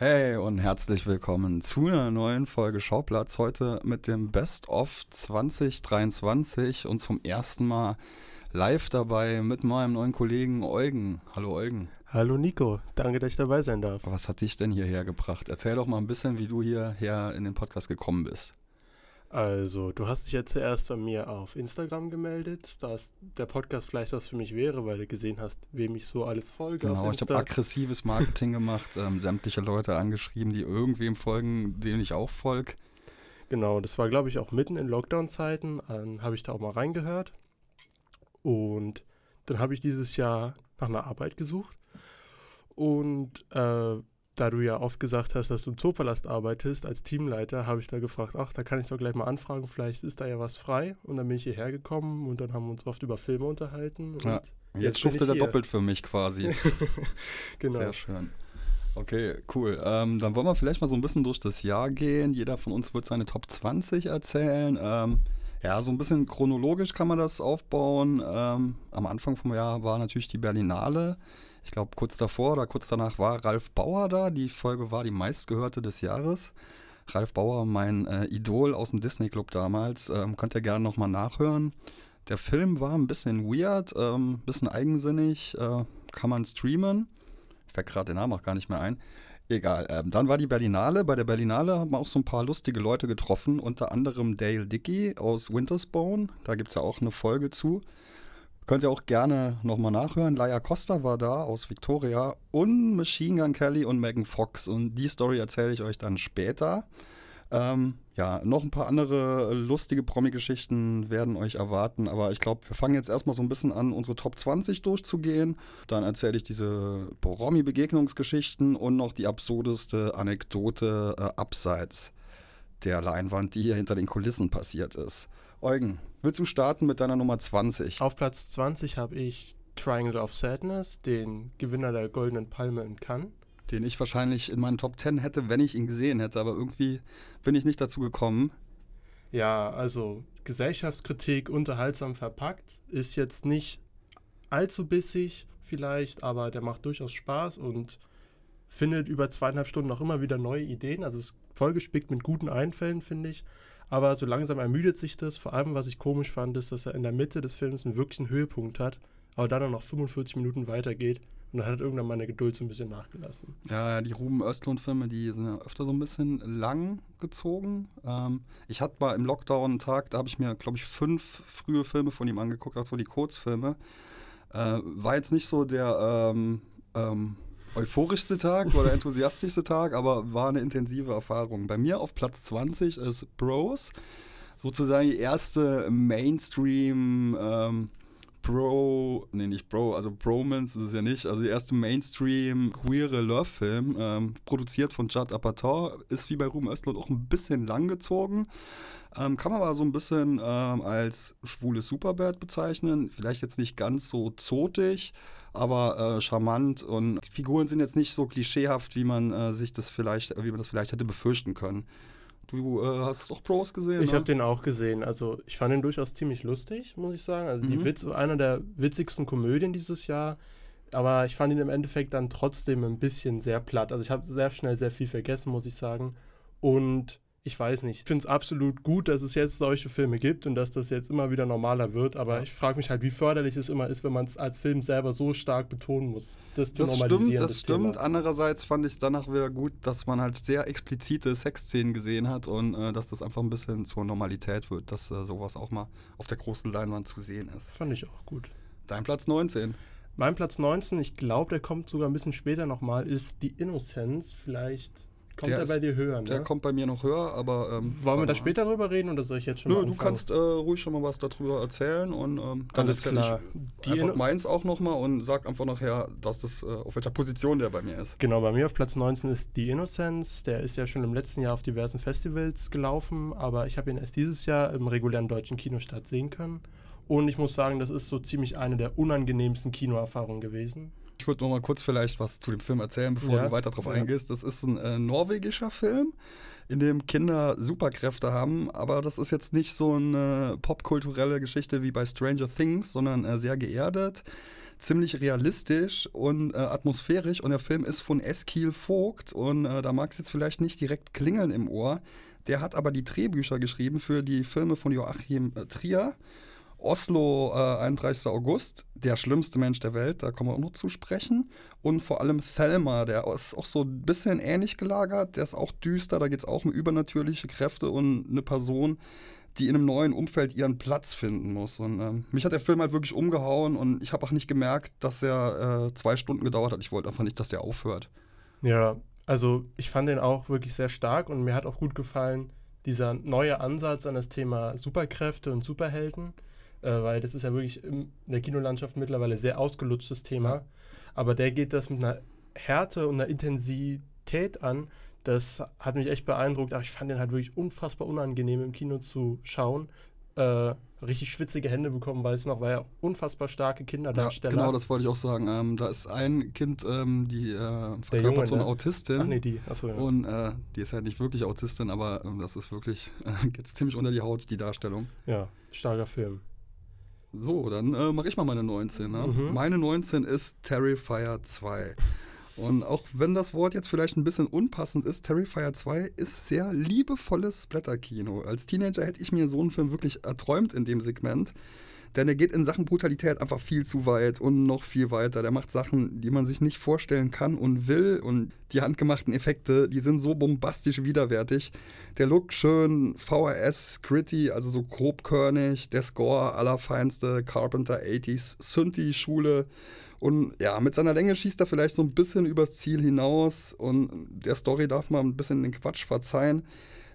Hey und herzlich willkommen zu einer neuen Folge Schauplatz. Heute mit dem Best of 2023 und zum ersten Mal live dabei mit meinem neuen Kollegen Eugen. Hallo Eugen. Hallo Nico, danke, dass ich dabei sein darf. Was hat dich denn hierher gebracht? Erzähl doch mal ein bisschen, wie du hierher in den Podcast gekommen bist. Also, du hast dich ja zuerst bei mir auf Instagram gemeldet, dass der Podcast vielleicht was für mich wäre, weil du gesehen hast, wem ich so alles folge. Genau, ich habe aggressives Marketing gemacht, ähm, sämtliche Leute angeschrieben, die irgendwem folgen, denen ich auch folge. Genau, das war, glaube ich, auch mitten in Lockdown-Zeiten. Dann habe ich da auch mal reingehört. Und dann habe ich dieses Jahr nach einer Arbeit gesucht. Und äh, da du ja oft gesagt hast, dass du im Zoopalast arbeitest als Teamleiter, habe ich da gefragt, ach, da kann ich doch gleich mal anfragen, vielleicht ist da ja was frei. Und dann bin ich hierher gekommen und dann haben wir uns oft über Filme unterhalten. Ja, jetzt, jetzt schuftet er doppelt für mich quasi. genau. Sehr schön. Okay, cool. Ähm, dann wollen wir vielleicht mal so ein bisschen durch das Jahr gehen. Jeder von uns wird seine Top 20 erzählen. Ähm, ja, so ein bisschen chronologisch kann man das aufbauen. Ähm, am Anfang vom Jahr war natürlich die Berlinale ich glaube, kurz davor oder kurz danach war Ralf Bauer da. Die Folge war die meistgehörte des Jahres. Ralf Bauer, mein äh, Idol aus dem Disney Club damals, ähm, könnt ihr gerne nochmal nachhören. Der Film war ein bisschen weird, ein ähm, bisschen eigensinnig, äh, kann man streamen. Fällt gerade den Namen auch gar nicht mehr ein. Egal. Ähm, dann war die Berlinale. Bei der Berlinale haben wir auch so ein paar lustige Leute getroffen, unter anderem Dale Dickey aus Wintersbone. Da gibt es ja auch eine Folge zu. Könnt ihr auch gerne nochmal nachhören. Laia Costa war da aus Victoria und Machine Gun Kelly und Megan Fox. Und die Story erzähle ich euch dann später. Ähm, ja, noch ein paar andere lustige Promi-Geschichten werden euch erwarten, aber ich glaube, wir fangen jetzt erstmal so ein bisschen an, unsere Top 20 durchzugehen. Dann erzähle ich diese Promi-Begegnungsgeschichten und noch die absurdeste Anekdote äh, abseits der Leinwand, die hier hinter den Kulissen passiert ist. Eugen, willst du starten mit deiner Nummer 20? Auf Platz 20 habe ich Triangle of Sadness, den Gewinner der Goldenen Palme in Cannes. Den ich wahrscheinlich in meinen Top 10 hätte, wenn ich ihn gesehen hätte, aber irgendwie bin ich nicht dazu gekommen. Ja, also Gesellschaftskritik unterhaltsam verpackt, ist jetzt nicht allzu bissig vielleicht, aber der macht durchaus Spaß und findet über zweieinhalb Stunden auch immer wieder neue Ideen. Also es vollgespickt mit guten Einfällen, finde ich. Aber so langsam ermüdet sich das. Vor allem, was ich komisch fand, ist, dass er in der Mitte des Films einen wirklichen Höhepunkt hat, aber dann noch 45 Minuten weitergeht. Und dann hat irgendwann meine Geduld so ein bisschen nachgelassen. Ja, die Ruben Östlund-Filme, die sind ja öfter so ein bisschen lang gezogen. Ähm, ich hatte mal im Lockdown einen Tag, da habe ich mir, glaube ich, fünf frühe Filme von ihm angeguckt, also die Kurzfilme. Äh, war jetzt nicht so der ähm, ähm, euphorischste Tag oder enthusiastischste Tag, aber war eine intensive Erfahrung. Bei mir auf Platz 20 ist Bros, sozusagen die erste Mainstream ähm, Bro, nee, nicht Bro, also Bromance ist es ja nicht, also die erste Mainstream queere Love-Film, ähm, produziert von Judd Apatow, ist wie bei Ruben Östlund auch ein bisschen langgezogen, ähm, kann man aber so ein bisschen ähm, als schwules Superbad bezeichnen, vielleicht jetzt nicht ganz so zotig, aber äh, charmant und die Figuren sind jetzt nicht so klischeehaft, wie man äh, sich das vielleicht, wie man das vielleicht hätte befürchten können. Du äh, hast auch Pros gesehen? Ich ne? habe den auch gesehen. Also ich fand ihn durchaus ziemlich lustig, muss ich sagen. Also mhm. die Witz, einer der witzigsten Komödien dieses Jahr. Aber ich fand ihn im Endeffekt dann trotzdem ein bisschen sehr platt. Also ich habe sehr schnell sehr viel vergessen, muss ich sagen. Und ich weiß nicht. Ich finde es absolut gut, dass es jetzt solche Filme gibt und dass das jetzt immer wieder normaler wird. Aber ja. ich frage mich halt, wie förderlich es immer ist, wenn man es als Film selber so stark betonen muss. Das, das stimmt, das, das stimmt. Thema. Andererseits fand ich es danach wieder gut, dass man halt sehr explizite Sexszenen gesehen hat und äh, dass das einfach ein bisschen zur Normalität wird, dass äh, sowas auch mal auf der großen Leinwand zu sehen ist. Fand ich auch gut. Dein Platz 19. Mein Platz 19, ich glaube, der kommt sogar ein bisschen später nochmal, ist Die Innocence. Vielleicht Kommt der, der bei dir höher, ne? Der kommt bei mir noch höher, aber. Ähm, Wollen wir da später drüber reden oder soll ich jetzt schon Nö, du kannst äh, ruhig schon mal was darüber erzählen und ähm, dann Alles klar. ich einfach meins auch nochmal und sag einfach nachher, dass das, äh, auf welcher Position der bei mir ist. Genau, bei mir auf Platz 19 ist The Innocence. Der ist ja schon im letzten Jahr auf diversen Festivals gelaufen, aber ich habe ihn erst dieses Jahr im regulären deutschen Kinostart sehen können. Und ich muss sagen, das ist so ziemlich eine der unangenehmsten Kinoerfahrungen gewesen. Ich würde noch mal kurz vielleicht was zu dem Film erzählen, bevor ja, du weiter darauf ja. eingehst. Das ist ein äh, norwegischer Film, in dem Kinder Superkräfte haben, aber das ist jetzt nicht so eine popkulturelle Geschichte wie bei Stranger Things, sondern äh, sehr geerdet. ziemlich realistisch und äh, atmosphärisch. Und der Film ist von Eskil Vogt. Und äh, da mag es jetzt vielleicht nicht direkt klingeln im Ohr. Der hat aber die Drehbücher geschrieben für die Filme von Joachim äh, Trier. Oslo, äh, 31. August, der schlimmste Mensch der Welt, da kommen wir auch noch zu sprechen. Und vor allem Thelma, der ist auch so ein bisschen ähnlich gelagert, der ist auch düster, da geht es auch um übernatürliche Kräfte und eine Person, die in einem neuen Umfeld ihren Platz finden muss. Und ähm, mich hat der Film halt wirklich umgehauen und ich habe auch nicht gemerkt, dass er äh, zwei Stunden gedauert hat. Ich wollte einfach nicht, dass der aufhört. Ja, also ich fand den auch wirklich sehr stark und mir hat auch gut gefallen, dieser neue Ansatz an das Thema Superkräfte und Superhelden äh, weil das ist ja wirklich in der Kinolandschaft mittlerweile sehr ausgelutschtes Thema. Ja. Aber der geht das mit einer Härte und einer Intensität an. Das hat mich echt beeindruckt. Aber ich fand den halt wirklich unfassbar unangenehm im Kino zu schauen. Äh, richtig schwitzige Hände bekommen, weiß noch, weil er auch unfassbar starke Kinderdarsteller. Ja, genau, das wollte ich auch sagen. Ähm, da ist ein Kind, ähm, die äh, verkörpert so eine ne? Autistin. Ach nee, die. Achso, ja. Und äh, die ist halt nicht wirklich Autistin, aber äh, das ist wirklich, geht ziemlich unter die Haut, die Darstellung. Ja, starker Film. So, dann äh, mache ich mal meine 19. Ne? Mhm. Meine 19 ist Terrifier 2. Und auch wenn das Wort jetzt vielleicht ein bisschen unpassend ist, Terrifier 2 ist sehr liebevolles Blätterkino. Als Teenager hätte ich mir so einen Film wirklich erträumt in dem Segment. Denn er geht in Sachen Brutalität einfach viel zu weit und noch viel weiter. Der macht Sachen, die man sich nicht vorstellen kann und will. Und die handgemachten Effekte, die sind so bombastisch widerwärtig. Der Look schön VHS, gritty, also so grobkörnig. Der Score allerfeinste Carpenter 80s, Synthi-Schule. Und ja, mit seiner Länge schießt er vielleicht so ein bisschen übers Ziel hinaus. Und der Story darf man ein bisschen den Quatsch verzeihen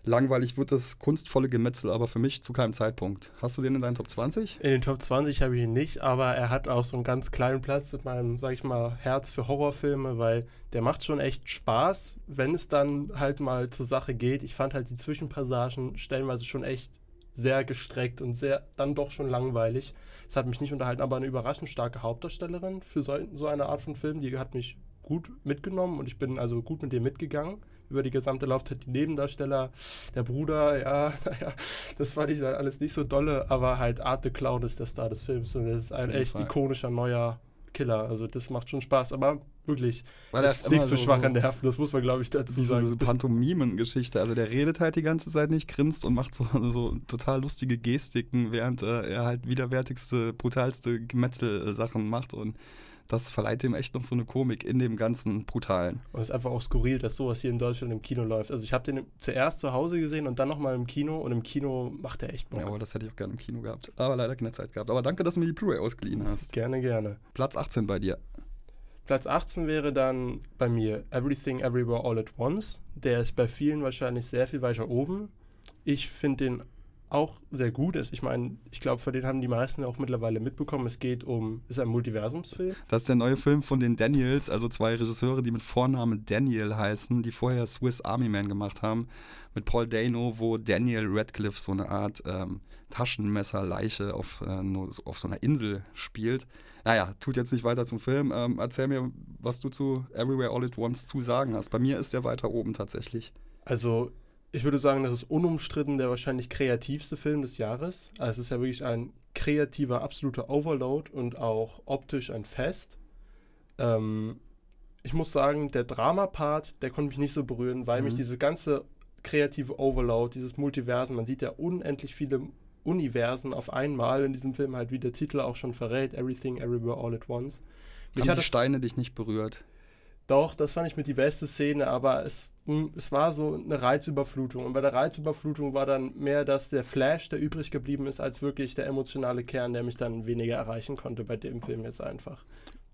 langweilig wird das kunstvolle Gemetzel, aber für mich zu keinem Zeitpunkt. Hast du den in deinen Top 20? In den Top 20 habe ich ihn nicht, aber er hat auch so einen ganz kleinen Platz in meinem, sag ich mal, Herz für Horrorfilme, weil der macht schon echt Spaß, wenn es dann halt mal zur Sache geht. Ich fand halt die Zwischenpassagen stellenweise schon echt sehr gestreckt und sehr dann doch schon langweilig. Es hat mich nicht unterhalten, aber eine überraschend starke Hauptdarstellerin für so, so eine Art von Film, die hat mich gut mitgenommen und ich bin also gut mit dir mitgegangen über die gesamte Laufzeit. Die Nebendarsteller, der Bruder, ja, naja, das fand ich dann alles nicht so dolle, aber halt Art the Clown ist der Star des Films und das ist ein echt Fall. ikonischer neuer Killer. Also das macht schon Spaß, aber wirklich, Weil das ist nichts für so schwache Nerven, das muss man glaube ich dazu diese, sagen. Diese Pantomimen-Geschichte, also der redet halt die ganze Zeit nicht, grinst und macht so, so total lustige Gestiken, während äh, er halt widerwärtigste, brutalste Gemetzel-Sachen macht und das verleiht ihm echt noch so eine Komik in dem ganzen Brutalen. Und es ist einfach auch skurril, dass sowas hier in Deutschland im Kino läuft. Also ich habe den zuerst zu Hause gesehen und dann nochmal im Kino und im Kino macht er echt Bock. Ja, aber das hätte ich auch gerne im Kino gehabt. Aber leider keine Zeit gehabt. Aber danke, dass du mir die Blu-ray ausgeliehen hast. Gerne, gerne. Platz 18 bei dir. Platz 18 wäre dann bei mir Everything Everywhere All at Once. Der ist bei vielen wahrscheinlich sehr viel weiter oben. Ich finde den auch sehr gut ist. Ich meine, ich glaube, für den haben die meisten auch mittlerweile mitbekommen. Es geht um, ist ein Multiversumsfilm. Das ist der neue Film von den Daniels, also zwei Regisseure, die mit Vornamen Daniel heißen, die vorher Swiss Army Man gemacht haben. Mit Paul Dano, wo Daniel Radcliffe so eine Art ähm, Taschenmesserleiche auf, äh, auf so einer Insel spielt. Naja, tut jetzt nicht weiter zum Film. Ähm, erzähl mir, was du zu Everywhere All at Once zu sagen hast. Bei mir ist der weiter oben tatsächlich. Also ich würde sagen, das ist unumstritten der wahrscheinlich kreativste Film des Jahres. Also es ist ja wirklich ein kreativer, absoluter Overload und auch optisch ein Fest. Ähm, ich muss sagen, der Drama-Part, der konnte mich nicht so berühren, weil mhm. mich diese ganze kreative Overload, dieses Multiversen, man sieht ja unendlich viele Universen auf einmal in diesem Film, halt wie der Titel auch schon verrät, Everything, Everywhere, All at Once. Mich Haben die Steine dich nicht berührt? Doch, das fand ich mit die beste Szene, aber es hm, es war so eine Reizüberflutung. Und bei der Reizüberflutung war dann mehr, dass der Flash, der übrig geblieben ist, als wirklich der emotionale Kern, der mich dann weniger erreichen konnte bei dem Film jetzt einfach.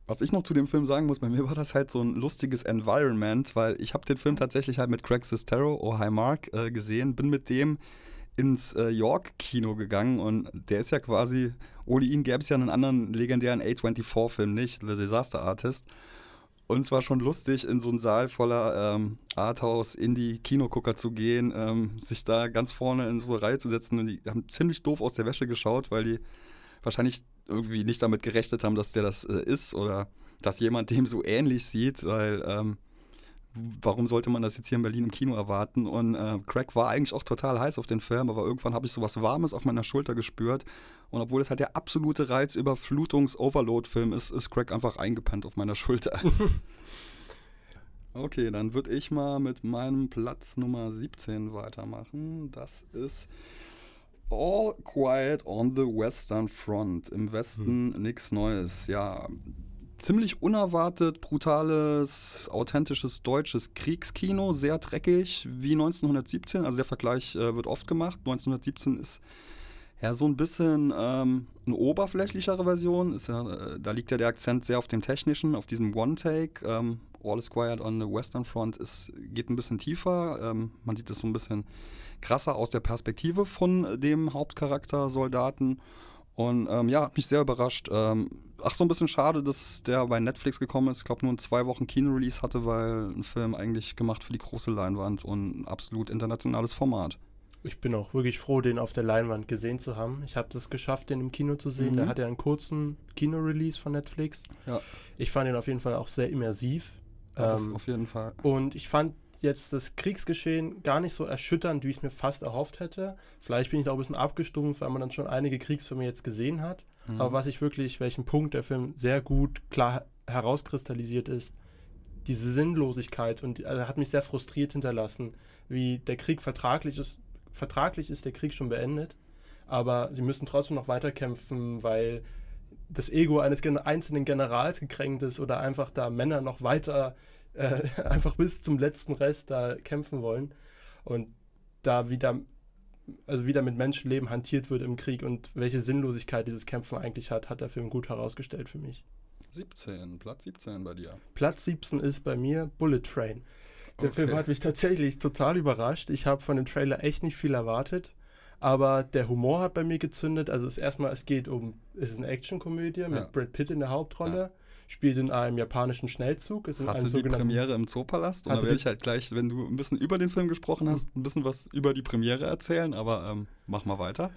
Was ich noch zu dem Film sagen muss, bei mir war das halt so ein lustiges Environment, weil ich habe den Film tatsächlich halt mit Craig Sestero, Oh Hi Mark, äh, gesehen, bin mit dem ins äh, York-Kino gegangen und der ist ja quasi, ohne ihn gäbe es ja einen anderen legendären A24-Film nicht, The Disaster Artist. Und es war schon lustig, in so einen Saal voller ähm, Arthouse, Indie-Kinogucker zu gehen, ähm, sich da ganz vorne in so eine Reihe zu setzen. Und die haben ziemlich doof aus der Wäsche geschaut, weil die wahrscheinlich irgendwie nicht damit gerechnet haben, dass der das äh, ist oder dass jemand dem so ähnlich sieht, weil ähm, warum sollte man das jetzt hier in Berlin im Kino erwarten? Und äh, Craig war eigentlich auch total heiß auf den Film, aber irgendwann habe ich so was Warmes auf meiner Schulter gespürt. Und obwohl es halt der absolute Reizüberflutungs-Overload-Film ist, ist Craig einfach eingepennt auf meiner Schulter. okay, dann würde ich mal mit meinem Platz Nummer 17 weitermachen. Das ist All Quiet on the Western Front. Im Westen hm. nichts Neues. Ja, ziemlich unerwartet, brutales, authentisches deutsches Kriegskino, sehr dreckig wie 1917. Also der Vergleich äh, wird oft gemacht. 1917 ist ja so ein bisschen ähm, eine oberflächlichere Version. Ja, äh, da liegt ja der Akzent sehr auf dem Technischen, auf diesem One-Take. Ähm, All is Quiet on the Western Front ist, geht ein bisschen tiefer. Ähm, man sieht es so ein bisschen krasser aus der Perspektive von dem Hauptcharakter Soldaten. Und ähm, ja, hat mich sehr überrascht. Ähm, ach, so ein bisschen schade, dass der bei Netflix gekommen ist. Ich glaube, nur ein zwei Wochen Kino-Release hatte, weil ein Film eigentlich gemacht für die große Leinwand und ein absolut internationales Format. Ich bin auch wirklich froh, den auf der Leinwand gesehen zu haben. Ich habe das geschafft, den im Kino zu sehen. Mhm. Der hat ja einen kurzen Kino-Release von Netflix. Ja. Ich fand ihn auf jeden Fall auch sehr immersiv. Ja, das ähm, auf jeden Fall. Und ich fand jetzt das Kriegsgeschehen gar nicht so erschütternd, wie ich es mir fast erhofft hätte. Vielleicht bin ich da auch ein bisschen abgestumpft, weil man dann schon einige Kriegsfilme jetzt gesehen hat. Mhm. Aber was ich wirklich, welchen Punkt der Film sehr gut klar herauskristallisiert ist, diese Sinnlosigkeit und also hat mich sehr frustriert hinterlassen, wie der Krieg vertraglich ist. Vertraglich ist der Krieg schon beendet, aber sie müssen trotzdem noch weiterkämpfen, weil das Ego eines einzelnen Generals gekränkt ist oder einfach da Männer noch weiter äh, einfach bis zum letzten Rest da kämpfen wollen und da wieder, also wieder mit Menschenleben hantiert wird im Krieg und welche Sinnlosigkeit dieses Kämpfen eigentlich hat, hat der Film gut herausgestellt für mich. 17, Platz 17 bei dir. Platz 17 ist bei mir Bullet Train. Der okay. Film hat mich tatsächlich total überrascht. Ich habe von dem Trailer echt nicht viel erwartet. Aber der Humor hat bei mir gezündet. Also es ist erstmal, es geht um, es ist eine Actionkomödie mit ja. Brad Pitt in der Hauptrolle. Ja spielt in einem japanischen Schnellzug. Ist Hatte die Premiere im Zoopalast? Und da werde ich halt gleich, wenn du ein bisschen über den Film gesprochen hast, ein bisschen was über die Premiere erzählen, aber ähm, mach mal weiter.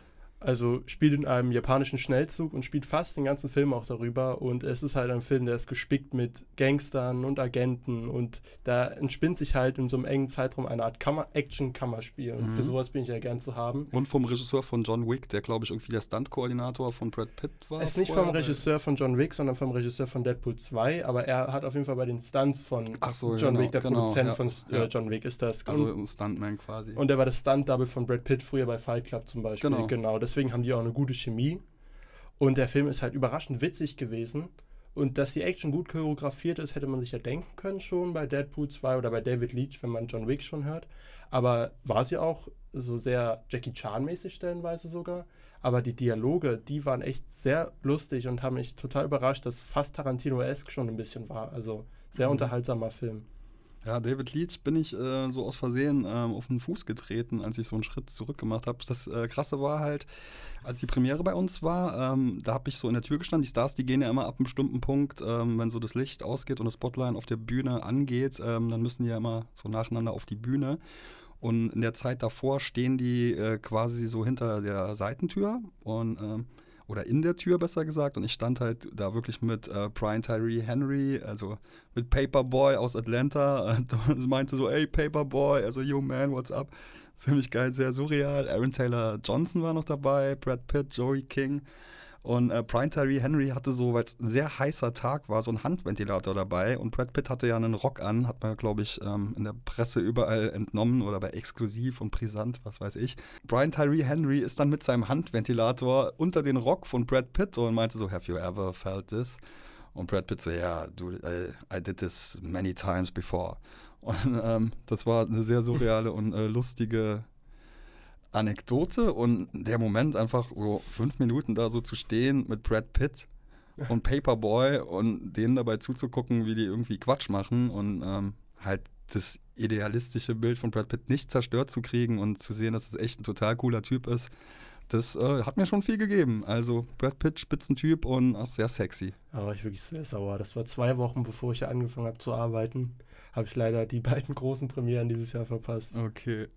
Also spielt in einem japanischen Schnellzug und spielt fast den ganzen Film auch darüber. Und es ist halt ein Film, der ist gespickt mit Gangstern und Agenten. Und da entspinnt sich halt in so einem engen Zeitraum eine Art Action-Kammerspiel. Und mhm. für sowas bin ich ja gern zu haben. Und vom Regisseur von John Wick, der glaube ich irgendwie der Stunt-Koordinator von Brad Pitt war. Es ist nicht vom Regisseur von John Wick, sondern vom Regisseur von Deadpool 2. Aber er hat auf jeden Fall bei den Stunts von so, John genau, Wick, der genau, Produzent ja, von äh, ja. John Wick ist das. Also ein Stuntman quasi. Und er war das Stunt-Double von Brad Pitt früher bei Fight Club zum Beispiel. Genau. genau deswegen haben die auch eine gute Chemie. Und der Film ist halt überraschend witzig gewesen. Und dass die Action gut choreografiert ist, hätte man sich ja denken können schon bei Deadpool 2 oder bei David Leach, wenn man John Wick schon hört. Aber war sie auch so sehr Jackie Chan-mäßig stellenweise sogar. Aber die Dialoge, die waren echt sehr lustig und haben mich total überrascht, dass fast Tarantino-esque schon ein bisschen war. Also sehr mhm. unterhaltsamer Film. Ja, David Leach bin ich äh, so aus Versehen ähm, auf den Fuß getreten, als ich so einen Schritt zurück gemacht habe. Das äh, Krasse war halt, als die Premiere bei uns war, ähm, da habe ich so in der Tür gestanden. Die Stars, die gehen ja immer ab einem bestimmten Punkt, ähm, wenn so das Licht ausgeht und das Spotlight auf der Bühne angeht, ähm, dann müssen die ja immer so nacheinander auf die Bühne. Und in der Zeit davor stehen die äh, quasi so hinter der Seitentür und ähm, oder in der Tür besser gesagt. Und ich stand halt da wirklich mit äh, Brian Tyree Henry, also mit Paperboy aus Atlanta. Und meinte so, ey, Paperboy, also yo man, what's up? Ziemlich geil, sehr surreal. Aaron Taylor Johnson war noch dabei, Brad Pitt, Joey King. Und äh, Brian Tyree Henry hatte so, weil es ein sehr heißer Tag war, so einen Handventilator dabei. Und Brad Pitt hatte ja einen Rock an, hat man, glaube ich, ähm, in der Presse überall entnommen oder bei Exklusiv und Brisant, was weiß ich. Brian Tyree Henry ist dann mit seinem Handventilator unter den Rock von Brad Pitt und meinte so, have you ever felt this? Und Brad Pitt so, ja, yeah, I, I did this many times before. Und ähm, das war eine sehr surreale und äh, lustige Anekdote und der Moment einfach so fünf Minuten da so zu stehen mit Brad Pitt und Paperboy und denen dabei zuzugucken, wie die irgendwie Quatsch machen und ähm, halt das idealistische Bild von Brad Pitt nicht zerstört zu kriegen und zu sehen, dass es echt ein total cooler Typ ist, das äh, hat mir schon viel gegeben. Also Brad Pitt, Spitzentyp und auch sehr sexy. Da war ich wirklich sehr sauer. Das war zwei Wochen, bevor ich angefangen habe zu arbeiten. Habe ich leider die beiden großen Premieren dieses Jahr verpasst. Okay.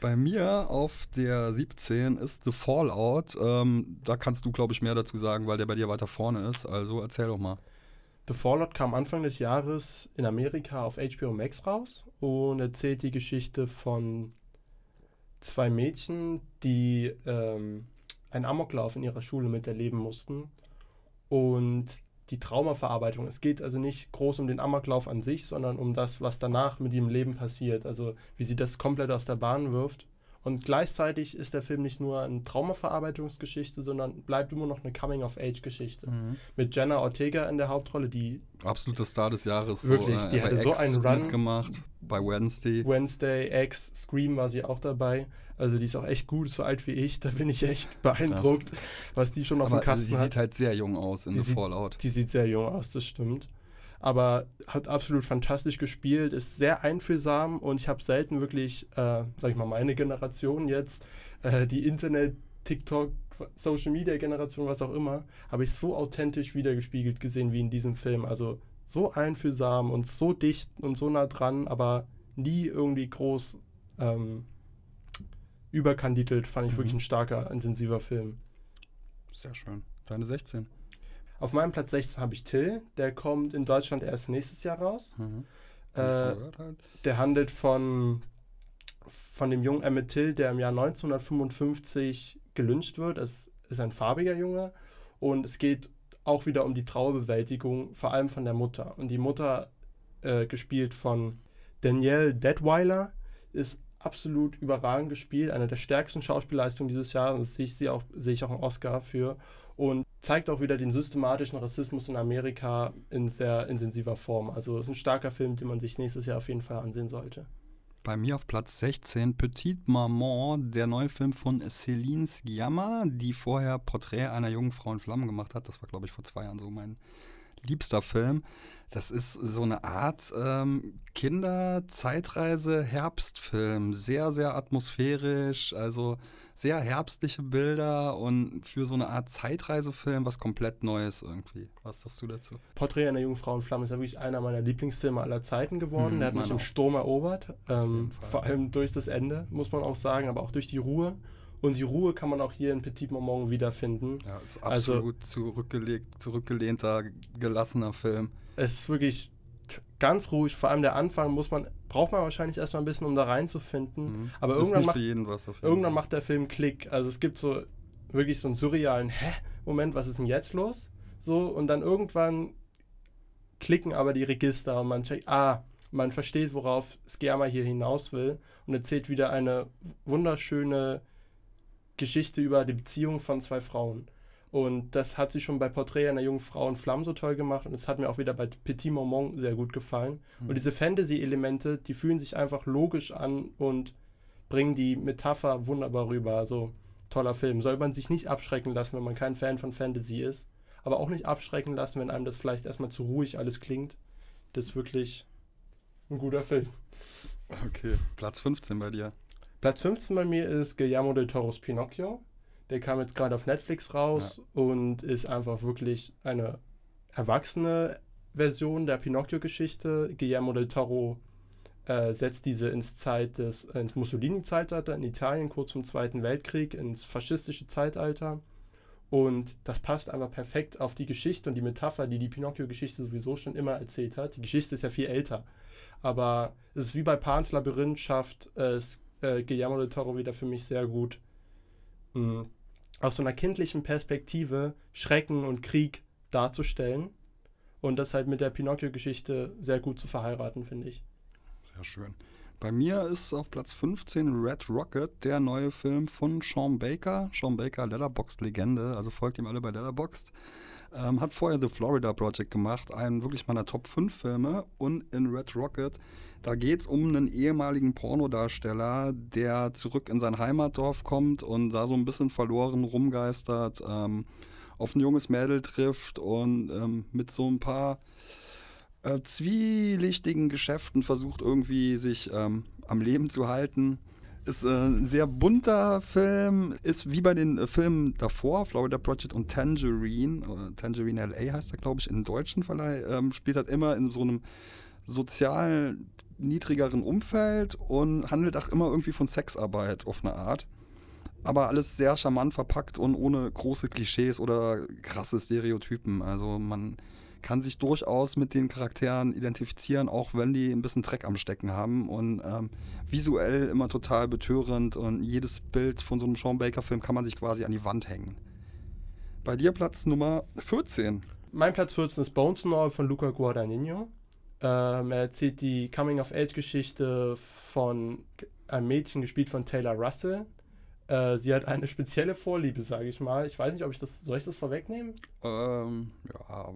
Bei mir auf der 17 ist The Fallout. Ähm, da kannst du, glaube ich, mehr dazu sagen, weil der bei dir weiter vorne ist. Also erzähl doch mal. The Fallout kam Anfang des Jahres in Amerika auf HBO Max raus und erzählt die Geschichte von zwei Mädchen, die ähm, einen Amoklauf in ihrer Schule miterleben mussten und die Traumaverarbeitung. Es geht also nicht groß um den Amoklauf an sich, sondern um das, was danach mit ihrem Leben passiert. Also wie sie das komplett aus der Bahn wirft. Und gleichzeitig ist der Film nicht nur eine Traumaverarbeitungsgeschichte, sondern bleibt immer noch eine Coming-of-Age-Geschichte. Mhm. Mit Jenna Ortega in der Hauptrolle, die. Absoluter Star des Jahres. Wirklich, so, äh, die hatte so einen Run. gemacht bei Wednesday. Wednesday, X, Scream war sie auch dabei. Also die ist auch echt gut, so alt wie ich. Da bin ich echt beeindruckt, Krass. was die schon auf Aber dem Kasten also die hat. Die sieht halt sehr jung aus in die The Fallout. Die sieht sehr jung aus, das stimmt. Aber hat absolut fantastisch gespielt, ist sehr einfühlsam und ich habe selten wirklich, äh, sag ich mal, meine Generation jetzt, äh, die Internet, TikTok, Social Media Generation, was auch immer, habe ich so authentisch wiedergespiegelt gesehen wie in diesem Film. Also so einfühlsam und so dicht und so nah dran, aber nie irgendwie groß ähm, überkandidelt, fand ich mhm. wirklich ein starker, intensiver Film. Sehr schön. Deine 16. Auf meinem Platz 16 habe ich Till, der kommt in Deutschland erst nächstes Jahr raus. Mhm. Äh, halt. Der handelt von, von dem jungen Emmett Till, der im Jahr 1955 gelünscht wird. Es ist ein farbiger Junge und es geht auch wieder um die Trauerbewältigung, vor allem von der Mutter. Und die Mutter, äh, gespielt von Danielle Detweiler, ist absolut überragend gespielt, eine der stärksten Schauspielleistungen dieses Jahres. Das sehe ich, sie auch, sehe ich auch einen Oscar für. Und zeigt auch wieder den systematischen Rassismus in Amerika in sehr intensiver Form. Also ist ein starker Film, den man sich nächstes Jahr auf jeden Fall ansehen sollte. Bei mir auf Platz 16 Petite Maman, der neue Film von Céline Sciamma, die vorher Porträt einer jungen Frau in Flammen gemacht hat. Das war, glaube ich, vor zwei Jahren so mein liebster Film. Das ist so eine Art ähm, Kinder-Zeitreise-Herbstfilm. Sehr, sehr atmosphärisch, also sehr herbstliche Bilder und für so eine Art Zeitreisefilm was komplett Neues irgendwie. Was sagst du dazu? Porträt einer jungen Frau in Flammen ist ja wirklich einer meiner Lieblingsfilme aller Zeiten geworden. Hm, Der hat mich im Sturm erobert. Ähm, vor allem durch das Ende, muss man auch sagen, aber auch durch die Ruhe. Und die Ruhe kann man auch hier in Petit Maman wiederfinden. Ja, ist also absolut also, zurückgelegt, zurückgelehnter, gelassener Film. Es ist wirklich ganz ruhig, vor allem der Anfang muss man, braucht man wahrscheinlich erstmal ein bisschen, um da reinzufinden. Mhm. Aber irgendwann, macht, irgendwann macht der Film Klick. Also es gibt so wirklich so einen surrealen, hä, Moment, was ist denn jetzt los? So, und dann irgendwann klicken aber die Register und man checkt, ah, man versteht, worauf Skerma hier hinaus will und erzählt wieder eine wunderschöne Geschichte über die Beziehung von zwei Frauen. Und das hat sie schon bei Porträt einer jungen Frau in Flammen so toll gemacht und es hat mir auch wieder bei Petit Moment sehr gut gefallen. Mhm. Und diese Fantasy-Elemente, die fühlen sich einfach logisch an und bringen die Metapher wunderbar rüber. Also toller Film. Soll man sich nicht abschrecken lassen, wenn man kein Fan von Fantasy ist, aber auch nicht abschrecken lassen, wenn einem das vielleicht erstmal zu ruhig alles klingt. Das ist wirklich ein guter Film. Okay, Platz 15 bei dir. Platz 15 bei mir ist Guillermo del Toros Pinocchio. Der kam jetzt gerade auf Netflix raus ja. und ist einfach wirklich eine erwachsene Version der Pinocchio-Geschichte. Guillermo del Toro äh, setzt diese ins Zeit des ins Mussolini-Zeitalter in Italien, kurz zum Zweiten Weltkrieg, ins faschistische Zeitalter. Und das passt einfach perfekt auf die Geschichte und die Metapher, die die Pinocchio-Geschichte sowieso schon immer erzählt hat. Die Geschichte ist ja viel älter. Aber es ist wie bei Pans Labyrinth, schafft es äh, Guillermo del Toro wieder für mich sehr gut, mh, aus so einer kindlichen Perspektive Schrecken und Krieg darzustellen und das halt mit der Pinocchio-Geschichte sehr gut zu verheiraten, finde ich. Sehr schön. Bei mir ist auf Platz 15 Red Rocket, der neue Film von Sean Baker. Sean Baker, Letterboxd-Legende, also folgt ihm alle bei Letterboxd. Ähm, hat vorher The Florida Project gemacht, einen wirklich meiner Top 5 Filme. Und in Red Rocket, da geht es um einen ehemaligen Pornodarsteller, der zurück in sein Heimatdorf kommt und da so ein bisschen verloren rumgeistert, ähm, auf ein junges Mädel trifft und ähm, mit so ein paar äh, zwielichtigen Geschäften versucht irgendwie sich ähm, am Leben zu halten. Ist äh, ein sehr bunter Film, ist wie bei den äh, Filmen davor, Florida Project und Tangerine, äh, Tangerine LA heißt er, glaube ich, im deutschen Verleih, ähm, spielt halt immer in so einem sozial niedrigeren Umfeld und handelt auch immer irgendwie von Sexarbeit auf eine Art. Aber alles sehr charmant verpackt und ohne große Klischees oder krasse Stereotypen. Also man kann sich durchaus mit den Charakteren identifizieren, auch wenn die ein bisschen Dreck am Stecken haben und ähm, visuell immer total betörend und jedes Bild von so einem Sean Baker-Film kann man sich quasi an die Wand hängen. Bei dir Platz Nummer 14. Mein Platz 14 ist Bones and All von Luca Guadagnino. Ähm, er erzählt die Coming-of-Age-Geschichte von einem Mädchen, gespielt von Taylor Russell. Äh, sie hat eine spezielle Vorliebe, sage ich mal. Ich weiß nicht, ob ich das. Soll ich das vorwegnehmen? Ähm, ja,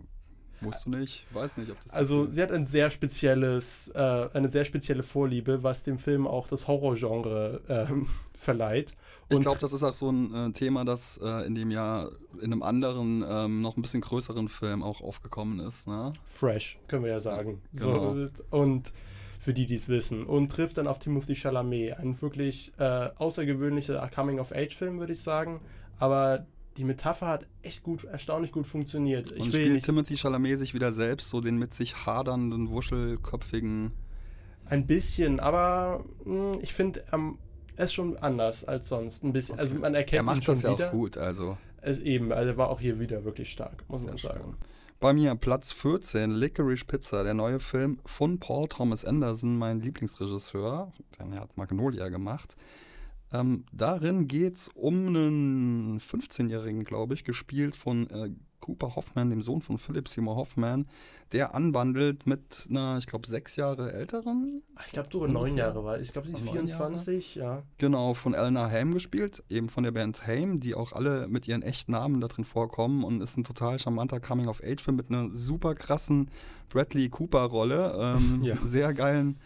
musst du nicht. Weiß nicht, ob das. Also, sie hat ein sehr spezielles, äh, eine sehr spezielle Vorliebe, was dem Film auch das Horrorgenre ähm, verleiht. Und ich glaube, das ist auch so ein äh, Thema, das äh, in dem Jahr in einem anderen, ähm, noch ein bisschen größeren Film auch aufgekommen ist. Ne? Fresh, können wir ja sagen. Genau. So, und für die, die es wissen. Und trifft dann auf Timothy Chalamet. Ein wirklich äh, außergewöhnlicher Coming-of-Age-Film, würde ich sagen. Aber die Metapher hat echt gut, erstaunlich gut funktioniert. Ich Und will spielt Timothy Chalamet sich wieder selbst, so den mit sich hadernden, wuschelköpfigen. ein bisschen, aber mh, ich finde, ähm, er ist schon anders als sonst. Ein bisschen. Also Okay. man erkennt er macht ihn schon das ja wieder. auch gut, also. Es eben, also er war auch hier wieder wirklich stark, muss man Sehr sagen. schön. Bei mir Platz 14, Licorice Pizza, der neue Film von Paul Thomas Anderson, mein Lieblingsregisseur. Der hat Magnolia gemacht. Ähm, darin geht es um einen 15-Jährigen, glaube ich, gespielt von äh, Cooper Hoffman, dem Sohn von Philip Seymour Hoffman, der anwandelt mit einer, ich glaube, sechs Jahre älteren, Ich glaube, sogar neun. Jahre war. Ich glaube, sie ist Ah, neun 24, ja. Genau, von Eleanor Haim gespielt, eben von der Band Haim, die auch alle mit ihren echten Namen da drin vorkommen und ist ein total charmanter Coming-of-Age-Film mit einer super krassen Bradley Cooper-Rolle, ähm, Ja. sehr geilen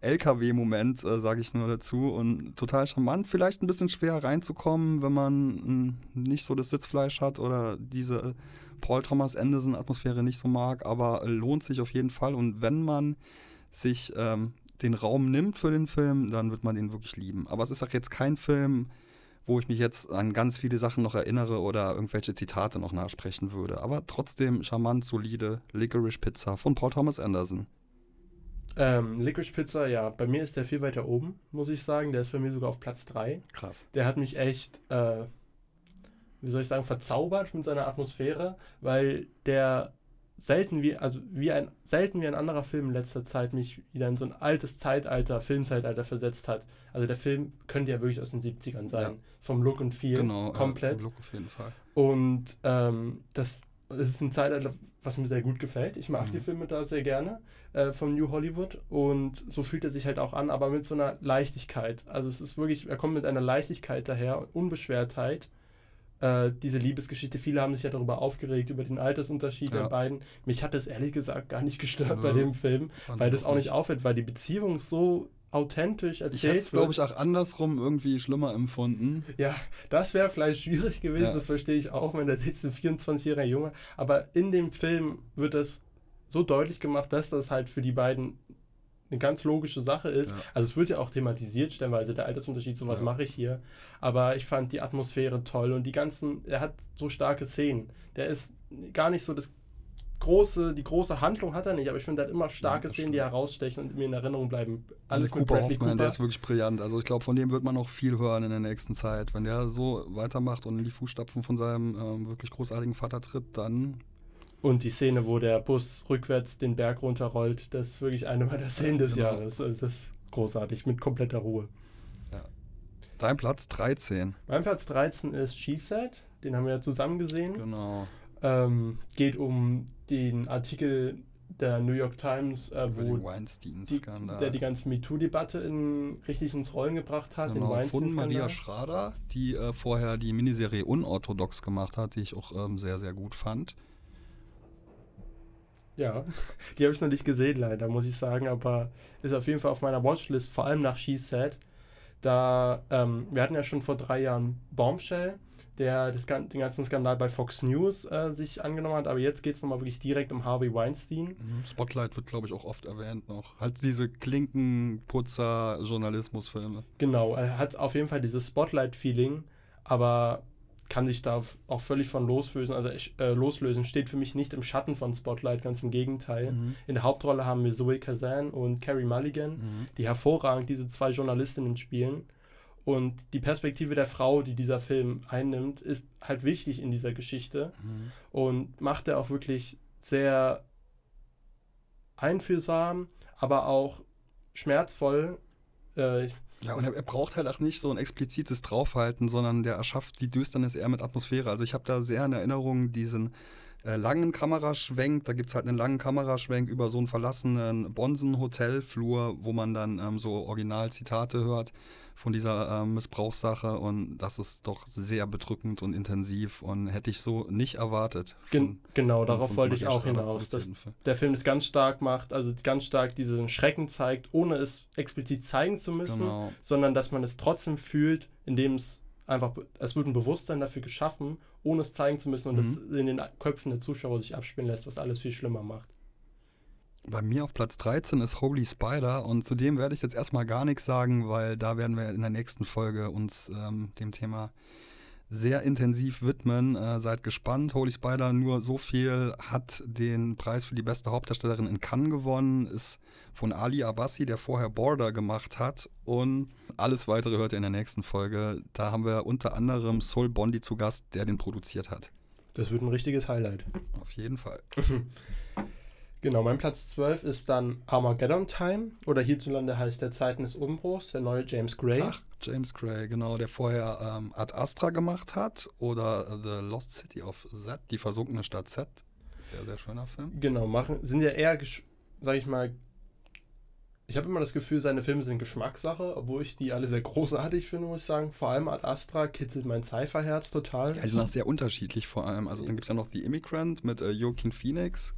LKW-Moment, äh, sage ich nur dazu und total charmant, vielleicht ein bisschen schwer reinzukommen, wenn man mh, nicht so das Sitzfleisch hat oder diese Paul Thomas Anderson-Atmosphäre nicht so mag, aber lohnt sich auf jeden Fall und wenn man sich ähm, den Raum nimmt für den Film, dann wird man den wirklich lieben. Aber es ist auch jetzt kein Film, wo ich mich jetzt an ganz viele Sachen noch erinnere oder irgendwelche Zitate noch nachsprechen würde. Aber trotzdem charmant, solide Licorice Pizza von Paul Thomas Anderson. Ähm, Licorice Pizza, ja, bei mir ist der viel weiter oben, muss ich sagen. Der ist bei mir sogar auf Platz 3. Krass. Der hat mich echt, äh, wie soll ich sagen, verzaubert mit seiner Atmosphäre, weil der selten wie, also wie ein, selten wie ein anderer Film in letzter Zeit mich wieder in so ein altes Zeitalter, Filmzeitalter versetzt hat. Also der Film könnte ja wirklich aus den 70ern sein. Ja. Vom Look und Feel. Genau, komplett. Äh, vom Look auf jeden Fall. Und ähm, das, das ist ein Zeitalter, was mir sehr gut gefällt. Ich mag Mhm. die Filme da sehr gerne äh, von New Hollywood und so fühlt er sich halt auch an, aber mit so einer Leichtigkeit. Also es ist wirklich, er kommt mit einer Leichtigkeit daher, Unbeschwertheit. Äh, diese Liebesgeschichte, viele haben sich ja darüber aufgeregt, über den Altersunterschied Ja. der beiden. Mich hat das ehrlich gesagt gar nicht gestört bei Nö. dem Film, Fand weil das auch nicht auffällt, weil die Beziehung so authentisch Ich hätte erzählt es, glaube ich, auch andersrum irgendwie schlimmer empfunden. ja, das wäre vielleicht schwierig gewesen, Ja. das verstehe ich auch, wenn da sitzt ein 24-jähriger Junge. Aber in dem Film wird das so deutlich gemacht, dass das halt für die beiden eine ganz logische Sache ist. Ja. Also es wird ja auch thematisiert, stellenweise der Altersunterschied, so was Ja. mache ich hier. Aber ich fand die Atmosphäre toll und die ganzen, er hat so starke Szenen. Der ist gar nicht so das große, die große Handlung hat er nicht, aber ich finde, er hat immer starke das Szenen, die herausstechen und mir in Erinnerung bleiben. Alles mit Cooper Bradley Hoffmann, der Cooper. ist wirklich brillant. Also ich glaube, von dem wird man noch viel hören in der nächsten Zeit. Wenn der so weitermacht und in die Fußstapfen von seinem ähm, wirklich großartigen Vater tritt, dann Und die Szene, wo der Bus rückwärts den Berg runterrollt, das ist wirklich eine meiner Szenen des genau. Jahres. Also das ist großartig, mit kompletter Ruhe. dein Platz 13. Mein Platz 13 ist She Said, den haben wir ja zusammen gesehen. Genau. Ähm, geht um den Artikel der New York Times, äh, wo die, der die ganze MeToo-Debatte in, richtig ins Rollen gebracht hat, Genau, von Maria. Schrader, die äh, vorher die Miniserie Unorthodox gemacht hat, die ich auch ähm, sehr, sehr gut fand. Ja, die habe ich noch nicht gesehen, leider, muss ich sagen, aber ist auf jeden Fall auf meiner Watchlist, vor allem nach She Said. Da, ähm, wir hatten ja schon vor drei Jahren Bombshell, der das, den ganzen Skandal bei Fox News äh, sich angenommen hat, aber jetzt geht es nochmal wirklich direkt um Harvey Weinstein. Mhm. Spotlight wird, glaube ich, auch oft erwähnt noch. Halt diese Klinkenputzer-Journalismusfilme. Genau, er hat auf jeden Fall dieses Spotlight-Feeling, aber kann sich da auch völlig von loslösen. Also äh, loslösen steht für mich nicht im Schatten von Spotlight, ganz im Gegenteil. Mhm. In der Hauptrolle haben wir Zoe Kazan und Carrie Mulligan. Mhm. die hervorragend diese zwei Journalistinnen spielen. Und die Perspektive der Frau, die dieser Film einnimmt, ist halt wichtig in dieser Geschichte Mhm. und macht er auch wirklich sehr einfühlsam, aber auch schmerzvoll. Äh, ja, und er, er, braucht halt auch nicht so ein explizites Draufhalten, sondern der erschafft die Düsternis eher mit Atmosphäre. Also ich habe da sehr in Erinnerung diesen äh, langen Kameraschwenk. Da gibt es halt einen langen Kameraschwenk über so einen verlassenen Bonsen-Hotelflur, wo man dann ähm, so Originalzitate hört von dieser ähm, Missbrauchssache. Und das ist doch sehr bedrückend und intensiv und hätte ich so nicht erwartet. Von, Gen genau, darauf wollte ich auch hinaus. Dass der Film es ganz stark macht, also ganz stark diesen Schrecken zeigt, ohne es explizit zeigen zu müssen, genau. sondern dass man es trotzdem fühlt, indem es einfach, es wird ein Bewusstsein dafür geschaffen, ohne es zeigen zu müssen und mhm. das in den Köpfen der Zuschauer sich abspielen lässt, was alles viel schlimmer macht. Bei mir auf Platz 13 ist Holy Spider und zu dem werde ich jetzt erstmal gar nichts sagen, weil da werden wir in der nächsten Folge uns ähm, dem Thema sehr intensiv widmen. Äh, seid gespannt. Holy Spider nur so viel hat den Preis für die beste Hauptdarstellerin in Cannes gewonnen, ist von Ali Abbasi, der vorher Border gemacht hat. Und alles weitere hört ihr in der nächsten Folge. Da haben wir unter anderem Sol Bondi zu Gast, der den produziert hat. Das wird ein richtiges Highlight. Auf jeden Fall. Genau, mein Platz 12 ist dann Armageddon Time oder hierzulande heißt der Zeiten des Umbruchs, der neue James Gray. Ach, James Gray, genau, der vorher ähm, Ad Astra gemacht hat oder The Lost City of Z, die versunkene Stadt Z. Sehr, sehr schöner Film. Genau, machen, sind ja eher, sag ich mal, ich habe immer das Gefühl, seine Filme sind Geschmackssache, obwohl ich die alle sehr großartig finde, muss ich sagen. Vor allem Ad Astra kitzelt mein Cypher-Herz total. Ja, die sind auch sehr unterschiedlich vor allem. Also dann gibt es ja noch The Immigrant mit äh, Joaquin Phoenix.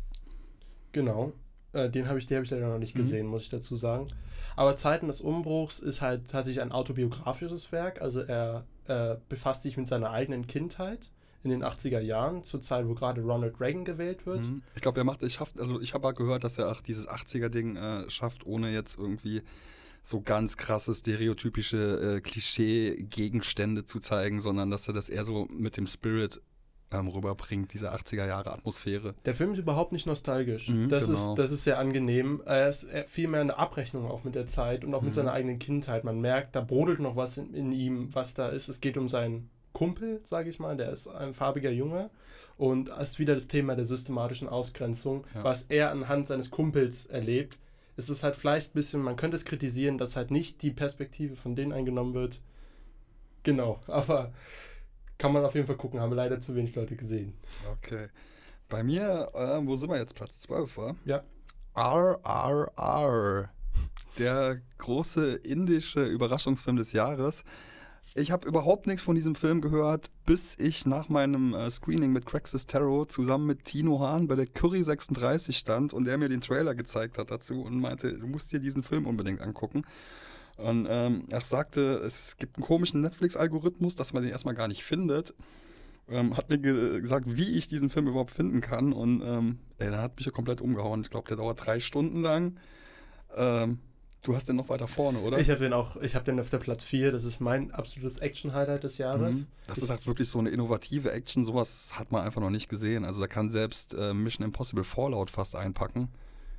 Genau. Äh, den habe ich, hab ich leider noch nicht mhm. gesehen, muss ich dazu sagen. Aber Zeiten des Umbruchs ist halt tatsächlich ein autobiografisches Werk. Also er äh, befasst sich mit seiner eigenen Kindheit in den 80er Jahren, zur Zeit, wo gerade Ronald Reagan gewählt wird. Mhm. Ich glaube, er macht, ich schafft, also ich habe halt gehört, dass er auch dieses 80er-Ding äh, schafft, ohne jetzt irgendwie so ganz krasse, stereotypische äh, Klischee-Gegenstände zu zeigen, sondern dass er das eher so mit dem Spirit ähm, rüberbringt, diese 80er Jahre Atmosphäre. Der Film ist überhaupt nicht nostalgisch. Mhm, das, genau. ist, das ist sehr angenehm. Er ist vielmehr eine Abrechnung auch mit der Zeit und auch mit mhm. seiner eigenen Kindheit. Man merkt, da brodelt noch was in, in ihm, was da ist. Es geht um seinen Kumpel, sage ich mal, der ist ein farbiger Junge und ist wieder das Thema der systematischen Ausgrenzung, ja. was er anhand seines Kumpels erlebt. Es ist halt vielleicht ein bisschen, man könnte es kritisieren, dass halt nicht die Perspektive von denen eingenommen wird. Genau, aber kann man auf jeden Fall gucken, haben leider zu wenig Leute gesehen. Okay. Bei mir, äh, wo sind wir jetzt? Platz 12, war? Ja. RRR. Der große indische Überraschungsfilm des Jahres. Ich habe überhaupt nichts von diesem Film gehört, bis ich nach meinem äh, Screening mit Craxis Tarot zusammen mit Tino Hahn bei der Curry 36 stand und der mir den Trailer gezeigt hat dazu und meinte, du musst dir diesen Film unbedingt angucken. Und ähm, er sagte, es gibt einen komischen Netflix-Algorithmus, dass man den erstmal gar nicht findet. Ähm, hat mir ge gesagt, wie ich diesen Film überhaupt finden kann. Und ähm, ey, der hat mich ja komplett umgehauen. Ich glaube, der dauert drei Stunden lang. Ähm, du hast den noch weiter vorne, oder? Ich habe den auch, ich habe den auf der Platz 4. Das ist mein absolutes Action-Highlight des Jahres. Mhm. Das ist halt wirklich so eine innovative Action. Sowas hat man einfach noch nicht gesehen. Also da kann selbst äh, Mission Impossible Fallout fast einpacken.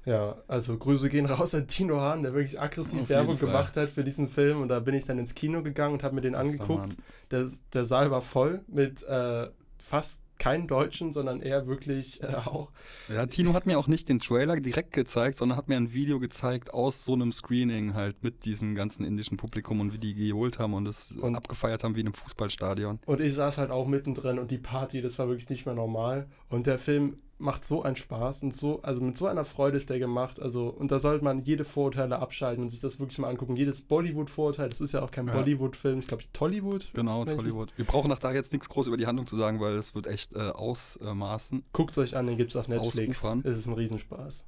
Ja, also Grüße gehen raus an Tino Hahn, der wirklich aggressiv Auf Werbung gemacht hat für diesen Film. Und da bin ich dann ins Kino gegangen und habe mir den das angeguckt. Der, der Saal war voll mit äh, fast keinen Deutschen, sondern eher wirklich äh, auch. Ja, Tino hat mir auch nicht den Trailer direkt gezeigt, sondern hat mir ein Video gezeigt aus so einem Screening halt mit diesem ganzen indischen Publikum und wie die geholt haben und es abgefeiert haben wie in einem Fußballstadion. Und ich saß halt auch mittendrin und die Party, das war wirklich nicht mehr normal. Und der Film macht so einen Spaß und so, also mit so einer Freude ist der gemacht. Also, und da sollte man jede Vorurteile abschalten und sich das wirklich mal angucken. Jedes Bollywood-Vorurteil, das ist ja auch kein ja. Bollywood-Film, ich glaube Tollywood. Genau, Tollywood. Wir brauchen nach da jetzt nichts groß über die Handlung zu sagen, weil es wird echt äh, ausmaßen. Guckt es euch an, den gibt es auf Netflix. Ausufern. Es ist ein Riesenspaß.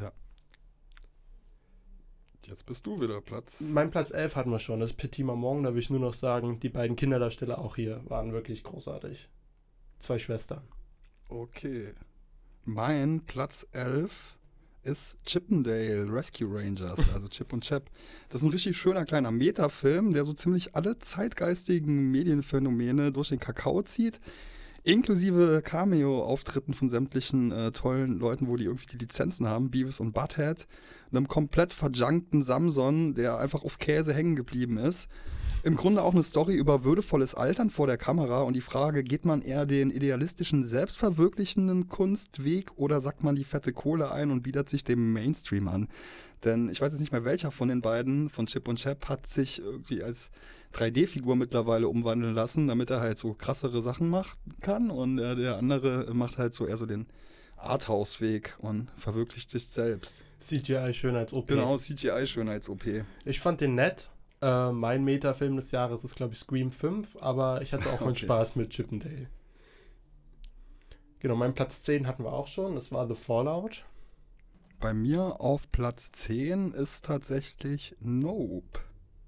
Ja. Jetzt bist du wieder Platz. Mein Platz 11 hatten wir schon, das ist Petit Maman. Da will ich nur noch sagen, die beiden Kinderdarsteller auch hier waren wirklich großartig. Zwei Schwestern. Okay. Mein Platz 11 ist Chippendale Rescue Rangers, also Chip und Chap. Das ist ein richtig schöner kleiner Metafilm, der so ziemlich alle zeitgeistigen Medienphänomene durch den Kakao zieht. Inklusive Cameo-Auftritten von sämtlichen äh, tollen Leuten, wo die irgendwie die Lizenzen haben, Beavis und Butthead, einem komplett verjunkten Samson, der einfach auf Käse hängen geblieben ist. im Grunde auch eine Story über würdevolles Altern vor der Kamera und die Frage, geht man eher den idealistischen, selbstverwirklichenden Kunstweg oder sagt man die fette Kohle ein und bietet sich dem Mainstream an? Denn ich weiß jetzt nicht mehr, welcher von den beiden, von Chip und Chap, hat sich irgendwie als 3D-Figur mittlerweile umwandeln lassen, damit er halt so krassere Sachen machen kann. Und äh, der andere macht halt so eher so den Arthouse-Weg und verwirklicht sich selbst. CGI schön als OP. Genau, CGI schön als OP. Ich fand den nett. Äh, mein Meta-Film des Jahres ist, glaube ich, Scream 5, aber ich hatte auch meinen Okay. Spaß mit Chip and Dale. Genau, meinen Platz 10 hatten wir auch schon. Das war The Fallout. Bei mir auf Platz 10 ist tatsächlich Nope.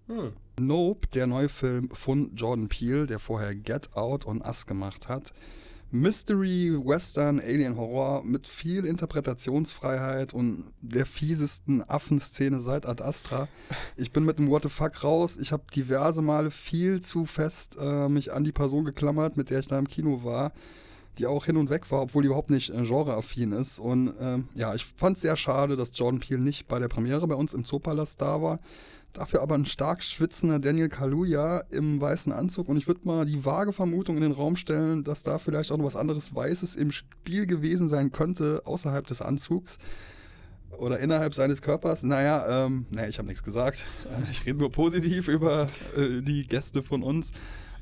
Hm. Nope, der neue Film von Jordan Peele, der vorher Get Out und Us gemacht hat. Mystery, Western, Alien Horror mit viel Interpretationsfreiheit und der fiesesten Affenszene seit Ad Astra. Ich bin mit dem What the fuck raus. Ich habe diverse Male viel zu fest äh, mich an die Person geklammert, mit der ich da im Kino war, die auch hin und weg war, obwohl die überhaupt nicht äh, genreaffin ist. Und ähm, ja, ich fand es sehr schade, dass Jordan Peele nicht bei der Premiere bei uns im Zoopalast da war. Dafür aber ein stark schwitzender Daniel Kaluuya im weißen Anzug. Und ich würde mal die vage Vermutung in den Raum stellen, dass da vielleicht auch noch was anderes Weißes im Spiel gewesen sein könnte, außerhalb des Anzugs oder innerhalb seines Körpers. Naja, ähm, naja, ich habe nichts gesagt. Ich rede nur positiv über äh, die Gäste von uns.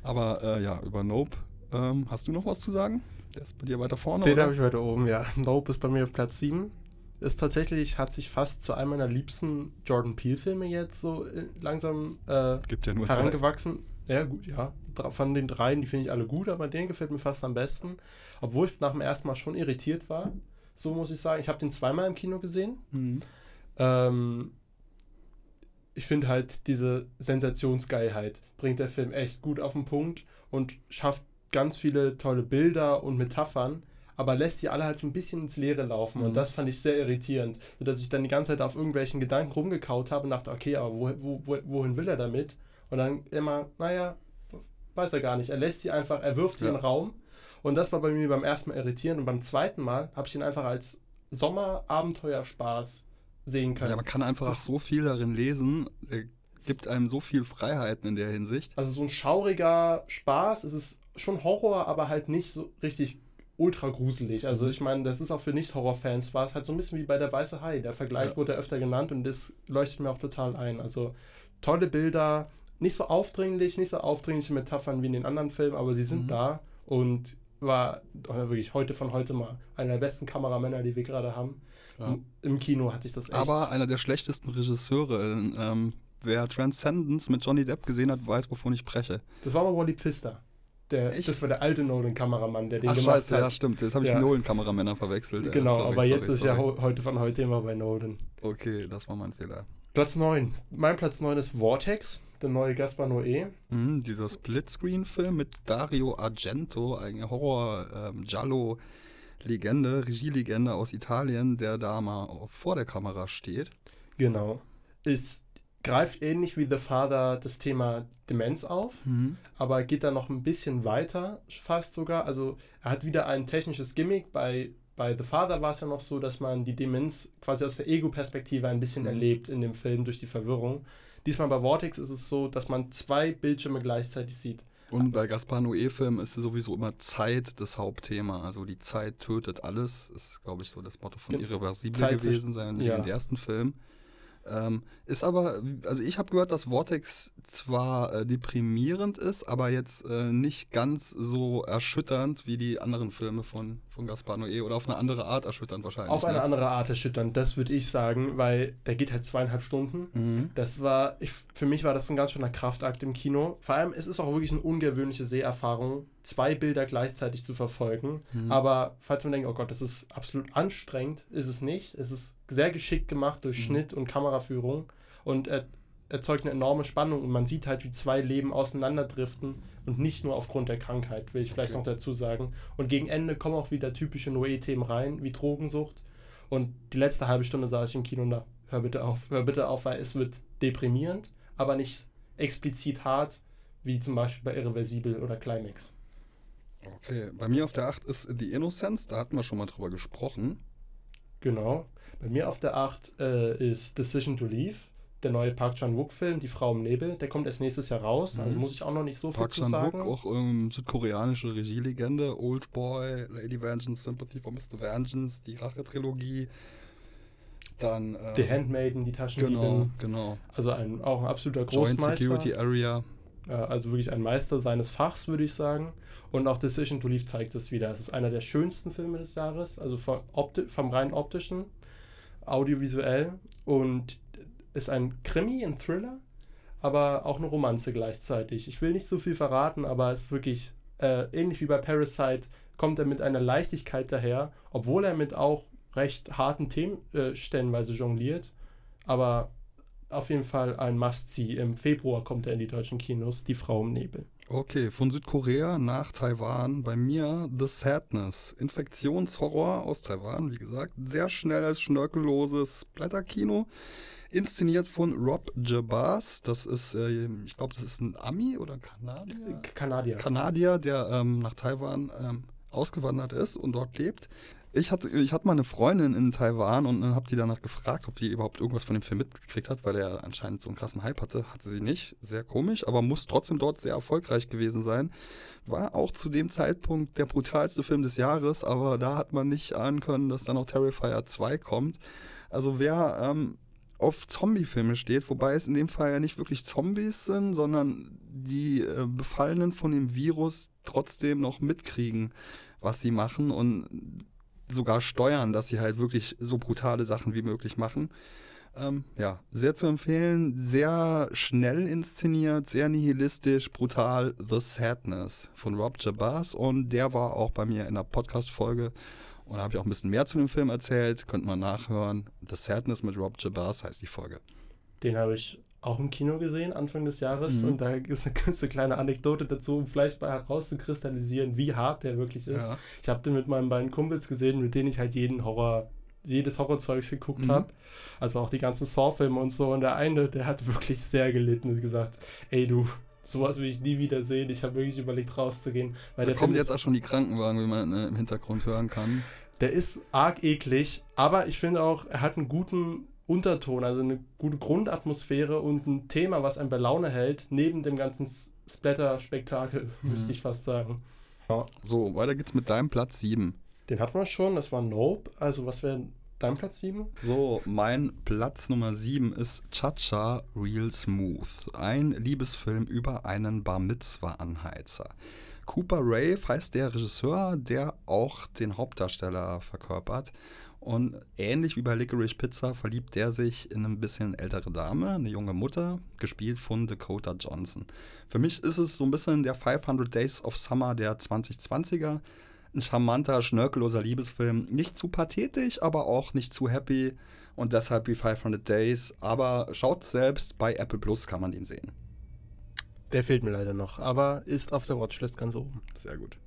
Aber äh, ja, über Nope. Ähm, hast du noch was zu sagen? Der ist bei dir weiter vorne, Den habe ich weiter oben, ja. Nope ist bei mir auf Platz 7. Ist tatsächlich, hat sich fast zu einem meiner liebsten Jordan Peele-Filme jetzt so äh, langsam äh, Gibt ja nur drei. herangewachsen. Ja, gut, ja. Von den dreien, die finde ich alle gut, aber den gefällt mir fast am besten. Obwohl ich nach dem ersten Mal schon irritiert war. So muss ich sagen. Ich habe den zweimal im Kino gesehen. Mhm. Ähm, ich finde halt diese Sensationsgeilheit bringt der Film echt gut auf den Punkt und schafft ganz viele tolle Bilder und Metaphern, aber lässt die alle halt so ein bisschen ins Leere laufen Mhm. und das fand ich sehr irritierend, sodass ich dann die ganze Zeit auf irgendwelchen Gedanken rumgekaut habe und dachte, okay, aber wo, wo, wo, wohin will er damit? Und dann immer, naja, weiß er gar nicht. Er lässt sie einfach, er wirft sie Ja. in den Raum und das war bei mir beim ersten Mal irritierend und beim zweiten Mal habe ich ihn einfach als Sommerabenteuerspaß sehen können. Ja, man kann einfach Das- so viel darin lesen. Gibt einem so viel Freiheiten in der Hinsicht. Also so ein schauriger Spaß. Es ist schon Horror, aber halt nicht so richtig ultra gruselig. Also ich meine, das ist auch für Nicht-Horror-Fans war es halt so ein bisschen wie bei der Weiße Hai. Der Vergleich Ja. wurde öfter genannt und das leuchtet mir auch total ein. Also tolle Bilder, nicht so aufdringlich, nicht so aufdringliche Metaphern wie in den anderen Filmen, aber sie sind Mhm. da und war äh, wirklich heute von heute mal einer der besten Kameramänner, die wir gerade haben. Ja. Im- Kino hat sich das echt. Aber einer der schlechtesten Regisseure. Ähm, wer Transcendence mit Johnny Depp gesehen hat, weiß, wovon ich spreche. das war aber Wally Pfister. Der, das war der alte Nolan-Kameramann, der den Ach gemacht scheiße, hat. ja stimmt. Jetzt habe ich Ja. die Nolan-Kameramänner verwechselt. Ja, Genau, sorry, aber sorry, jetzt ist ja sorry. heute von heute immer bei Nolan. Okay, das war mein Fehler. Platz 9. Mein Platz 9 ist Vortex, der neue Gaspar Noé. Mhm, dieser Splitscreen-Film mit Dario Argento, ein Horror-Giallo-Legende, Regielegende aus Italien, der da mal vor der Kamera steht. Genau. Ist, greift ähnlich wie The Father das Thema Demenz auf, aber geht da noch ein bisschen weiter, fast sogar. Also er hat wieder ein technisches Gimmick. Bei, bei The Father war es ja noch so, dass man die Demenz quasi aus der Ego-Perspektive ein bisschen Mhm. erlebt in dem Film durch die Verwirrung. Diesmal bei Vortex ist es so, dass man zwei Bildschirme gleichzeitig sieht. Und bei Gaspar Noé-Filmen ist sowieso immer Zeit das Hauptthema. Also die Zeit tötet alles. Das ist, glaube ich, so das Motto von Irreversible Zeit gewesen, sein ja. ersten Film. Ähm, ist aber, also ich habe gehört, dass Vortex zwar äh, deprimierend ist, aber jetzt äh, nicht ganz so erschütternd wie die anderen Filme von, von Gaspar Noé oder auf eine andere Art erschütternd wahrscheinlich. Auf eine ne? andere Art erschütternd, das würde ich sagen, weil der geht halt zweieinhalb Stunden. Mhm. Das war, ich, für mich war das ein ganz schöner Kraftakt im Kino. Vor allem, es ist auch wirklich eine ungewöhnliche Seherfahrung, zwei Bilder gleichzeitig zu verfolgen. Mhm. Aber falls man denkt, oh Gott, das ist absolut anstrengend, ist es nicht. Es ist sehr geschickt gemacht durch Mhm. Schnitt und Kameraführung und er, erzeugt eine enorme Spannung und man sieht halt, wie zwei Leben auseinanderdriften und nicht nur aufgrund der Krankheit, will ich vielleicht Okay. noch dazu sagen. Und gegen Ende kommen auch wieder typische Noé-Themen rein, wie Drogensucht. Und die letzte halbe Stunde saß ich im Kino und da, hör bitte auf, hör bitte auf, weil es wird deprimierend, aber nicht explizit hart, wie zum Beispiel bei Irreversibel oder Climax. Okay, bei mir auf der 8 ist The Innocence, da hatten wir schon mal drüber gesprochen. Genau. Bei mir auf der 8 äh, ist Decision to Leave. der neue Park Chan-wook-Film, Die Frau im Nebel, der kommt erst nächstes Jahr raus. Also Mhm. muss ich auch noch nicht so viel Park zu Chan-wook, sagen. auch ähm, südkoreanische Regielegende, Old Boy, Lady Vengeance, Sympathy for Mr. Vengeance, die Rache-Trilogie. Dann. ähm, The Handmaiden, die Taschendiebin. Genau, genau. Also ein, auch ein absoluter Joint Großmeister. Security Area. Äh, also wirklich ein Meister seines Fachs, würde ich sagen. Und auch Decision to Leave zeigt es wieder. Es ist einer der schönsten Filme des Jahres, also vom, opti vom rein optischen, audiovisuell und ist ein Krimi, ein Thriller, aber auch eine Romanze gleichzeitig. Ich will nicht so viel verraten, aber es ist wirklich äh, ähnlich wie bei Parasite, kommt er mit einer Leichtigkeit daher, obwohl er mit auch recht harten Themen äh, stellenweise jongliert. Aber auf jeden Fall ein Must-See. Im Februar kommt er in die deutschen Kinos, Die Frau im Nebel. Okay, von Südkorea nach Taiwan. Bei mir The Sadness. Infektionshorror aus Taiwan, wie gesagt. Sehr schnelles, schnörkelloses Blätterkino. Inszeniert von Rob Jabaz. Das ist, äh, ich glaube, das ist ein Ami oder ein Kanadier? Kanadier. Kanadier, der ähm, nach Taiwan ähm, ausgewandert ist und dort lebt. Ich hatte, ich hatte mal eine Freundin in Taiwan und dann habe die danach gefragt, ob die überhaupt irgendwas von dem Film mitgekriegt hat, weil er anscheinend so einen krassen Hype hatte. Hatte sie nicht. Sehr komisch, aber muss trotzdem dort sehr erfolgreich gewesen sein. War auch zu dem Zeitpunkt der brutalste Film des Jahres, aber da hat man nicht ahnen können, dass dann auch Terrifier 2 kommt. Also wer ähm, auf Zombie-Filme steht, wobei es in dem Fall ja nicht wirklich Zombies sind, sondern die äh, Befallenen von dem Virus trotzdem noch mitkriegen, was sie machen und sogar steuern, dass sie halt wirklich so brutale Sachen wie möglich machen. Ähm, ja, sehr zu empfehlen, sehr schnell inszeniert, sehr nihilistisch, brutal. The Sadness von Rob Jabaz und der war auch bei mir in der Podcast-Folge und da habe ich auch ein bisschen mehr zu dem Film erzählt, könnt man nachhören. The Sadness mit Rob Jabaz heißt die Folge. Den habe ich auch im Kino gesehen, Anfang des Jahres. Mhm. Und da ist eine ganze kleine Anekdote dazu, um vielleicht mal herauszukristallisieren, wie hart der wirklich ist. Ja. Ich habe den mit meinen beiden Kumpels gesehen, mit denen ich halt jeden Horror, jedes Horrorzeugs geguckt Mhm. habe. Also auch die ganzen Saw-Filme und so. Und der eine, der hat wirklich sehr gelitten und gesagt, ey du, sowas will ich nie wieder sehen. Ich habe wirklich überlegt rauszugehen. Weil Da der kommen jetzt auch schon die Krankenwagen, wie man äh, im Hintergrund hören kann. der ist arg eklig, aber ich finde auch, er hat einen guten Unterton, also eine gute Grundatmosphäre und ein Thema, was einen bei Laune hält, neben dem ganzen Splatter-Spektakel, Mhm. müsste ich fast sagen. So, weiter geht's mit deinem Platz 7. Den hatten wir schon, das war Nope. Also, was wäre dein Platz 7? So, mein Platz Nummer 7 ist Cha-Cha Real Smooth. Ein Liebesfilm über einen Bar Mitzwa-Anheizer. Cooper Rave heißt der Regisseur, der auch den Hauptdarsteller verkörpert. Und ähnlich wie bei Licorice Pizza verliebt der sich in eine bisschen ältere Dame, eine junge Mutter, gespielt von Dakota Johnson. Für mich ist es so ein bisschen der 500 Days of Summer der 2020er. Ein charmanter, schnörkelloser Liebesfilm. Nicht zu pathetisch, aber auch nicht zu happy. Und deshalb wie 500 Days. Aber schaut selbst, bei Apple Plus kann man ihn sehen. Der fehlt mir leider noch, aber ist auf der Watchlist ganz oben. Sehr gut.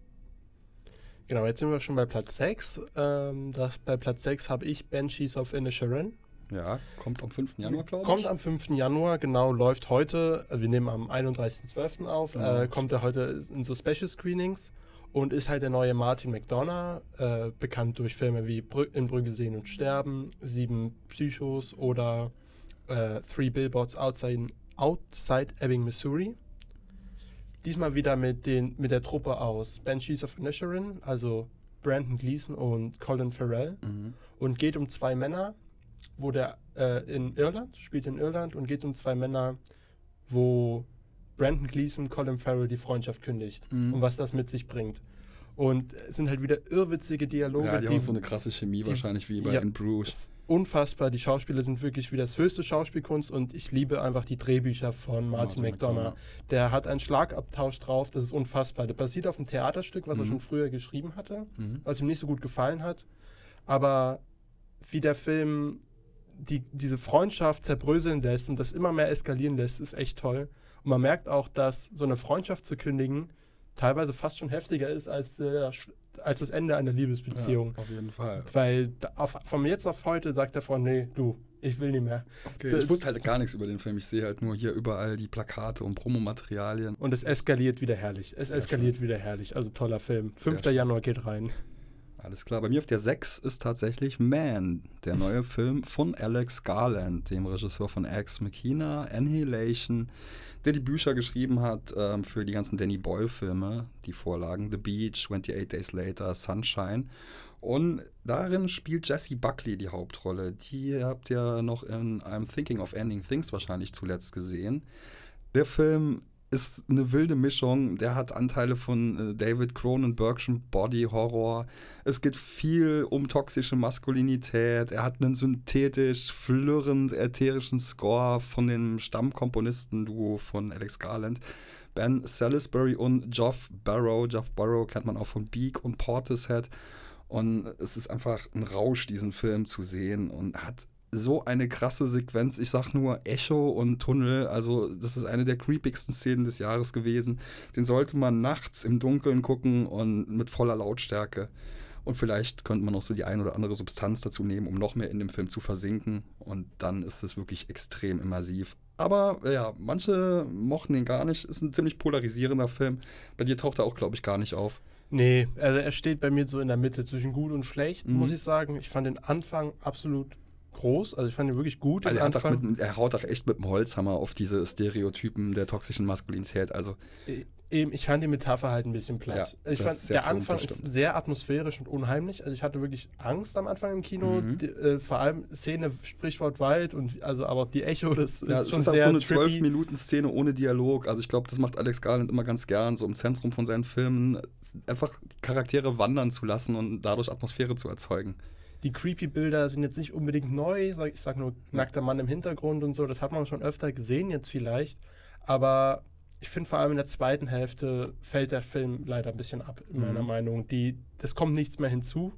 Genau, jetzt sind wir schon bei Platz 6. Ähm, das, bei Platz 6 habe ich Banshees of Inisherin. Ja, kommt am 5. Januar, glaube ich. Kommt am 5. Januar, genau, läuft heute, äh, wir nehmen am 31.12. auf, Ja, äh, kommt er heute in so Special Screenings und ist halt der neue Martin McDonough, äh, bekannt durch Filme wie Brü In Brügge sehen und sterben, Sieben Psychos oder äh, Three Billboards Outside, Outside Ebbing, Missouri. Diesmal wieder mit, den, mit der Truppe aus Banshees of Inisherin, also Brandon Gleason und Colin Farrell Mhm. und geht um zwei Männer, wo der äh, in Irland, spielt in Irland und geht um zwei Männer, wo Brandon Gleason Colin Farrell die Freundschaft kündigt Mhm. und was das mit sich bringt. Und es sind halt wieder irrwitzige Dialoge, Ja, die haben auch so eine krasse Chemie die- wahrscheinlich wie bei ja. In Bruges. Unfassbar. Die Schauspieler sind wirklich wie das höchste Schauspielkunst und ich liebe einfach die Drehbücher von Martin, McDonough. Der hat einen Schlagabtausch drauf, das ist unfassbar. Der basiert auf einem Theaterstück, was er Mhm. schon früher geschrieben hatte Mhm. was ihm nicht so gut gefallen hat. Aber wie der Film die, diese Freundschaft zerbröseln lässt und das immer mehr eskalieren lässt, ist echt toll. Und man merkt auch, dass so eine Freundschaft zu kündigen teilweise fast schon heftiger ist als, der, als das Ende einer Liebesbeziehung. Ja, auf jeden Fall. Weil auf, von jetzt auf heute sagt der Freund, nee, du, ich will nicht mehr. Okay, ich wusste halt gar nichts über den Film. Ich sehe halt nur hier überall die Plakate und Promomaterialien. Und es eskaliert wieder herrlich. Es Sehr eskaliert wieder herrlich. Also toller Film. 5. schön. Januar geht rein. Alles klar. Bei mir auf der 6 ist tatsächlich Man, der neue Film von Alex Garland, dem Regisseur von Ex Machina, Annihilation, der die Bücher geschrieben hat ähm, für die ganzen Danny Boyle-Filme, die Vorlagen The Beach, 28 Days Later, Sunshine. Und darin spielt Jessie Buckley die Hauptrolle. Die habt ihr noch in I'm Thinking of Ending Things wahrscheinlich zuletzt gesehen. Der Film ist eine wilde Mischung. Der hat Anteile von äh, David Cronenbergschen Body Horror. Es geht viel um toxische Maskulinität. Er hat einen synthetisch, flirrend ätherischen Score von dem Stammkomponisten-Duo von Alex Garland. Ben Salisbury und Geoff Barrow. Geoff Barrow kennt man auch von Beak und Portishead. Und es ist einfach ein Rausch, diesen Film zu sehen und hat so eine krasse Sequenz. Ich sag nur Echo und Tunnel. Also, das ist eine der creepigsten Szenen des Jahres gewesen. Den sollte man nachts im Dunkeln gucken und mit voller Lautstärke. Und vielleicht könnte man noch so die ein oder andere Substanz dazu nehmen, um noch mehr in dem Film zu versinken. Und dann ist es wirklich extrem immersiv. Aber ja, manche mochten den gar nicht. Ist ein ziemlich polarisierender Film. Bei dir taucht er auch, glaube ich, gar nicht auf. Nee, also er steht bei mir so in der Mitte zwischen gut und schlecht, mhm. muss ich sagen. Ich fand den Anfang absolut groß. Also ich fand ihn wirklich gut. Also er, mit, er, haut auch echt mit dem Holzhammer auf diese Stereotypen der toxischen Maskulinität. Also e, Eben, ich fand die Metapher halt ein bisschen platt. Ja, ich fand, der plump, Anfang ist sehr atmosphärisch und unheimlich. Also ich hatte wirklich Angst am Anfang im Kino. Mhm. Die, äh, vor allem Szene Sprichwort Wald und also aber die Echo, das ja, ist schon ist sehr so eine zwölf Minuten Szene ohne Dialog. Also ich glaube, das macht Alex Garland immer ganz gern, so im Zentrum von seinen Filmen einfach Charaktere wandern zu lassen und dadurch Atmosphäre zu erzeugen die creepy Bilder sind jetzt nicht unbedingt neu. Ich sag nur nackter Mann im Hintergrund und so. Das hat man schon öfter gesehen jetzt vielleicht. Aber ich finde vor allem in der zweiten Hälfte fällt der Film leider ein bisschen ab, in meiner mhm. Meinung. Die, das kommt nichts mehr hinzu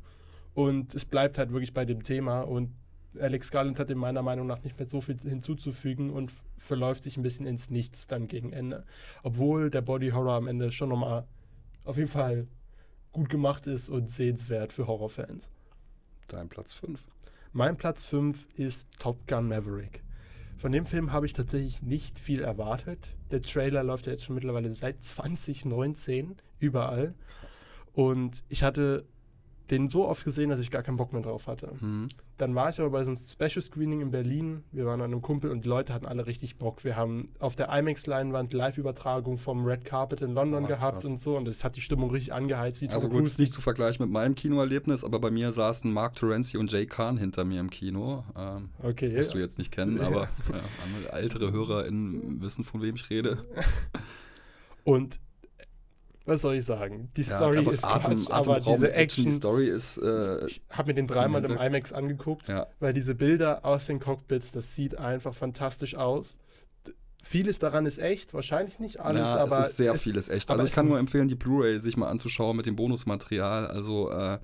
und es bleibt halt wirklich bei dem Thema und Alex Garland hat in meiner Meinung nach nicht mehr so viel hinzuzufügen und verläuft sich ein bisschen ins Nichts dann gegen Ende. Obwohl der Body Horror am Ende schon nochmal auf jeden Fall gut gemacht ist und sehenswert für Horrorfans. Dein Platz 5. Mein Platz 5 ist Top Gun Maverick. Von dem Film habe ich tatsächlich nicht viel erwartet. Der Trailer läuft ja jetzt schon mittlerweile seit 2019 überall. Und ich hatte den so oft gesehen, dass ich gar keinen Bock mehr drauf hatte. Mhm. Dann war ich aber bei so einem Special Screening in Berlin. Wir waren an einem Kumpel und die Leute hatten alle richtig Bock. Wir haben auf der IMAX-Leinwand Live-Übertragung vom Red Carpet in London oh, gehabt krass. und so. Und das hat die Stimmung richtig angeheizt. Wie also Tom gut, ist nicht zu vergleichen mit meinem Kinoerlebnis, aber bei mir saßen Mark Terenzi und Jay Kahn hinter mir im Kino. Ähm, okay. Musst du jetzt nicht kennen, aber ja, ältere HörerInnen wissen, von wem ich rede. Und was soll ich sagen? Die ja, Story ist Atem, Quatsch, aber diese Action, die Story ist. Äh, ich habe mir den dreimal im IMAX angeguckt, ja. weil diese Bilder aus den Cockpits, das sieht einfach fantastisch aus. Vieles daran ist echt, wahrscheinlich nicht alles, ja, aber. Es ist sehr es, vieles echt. Also ich kann nur empfehlen, die Blu-ray sich mal anzuschauen mit dem Bonusmaterial. Also äh,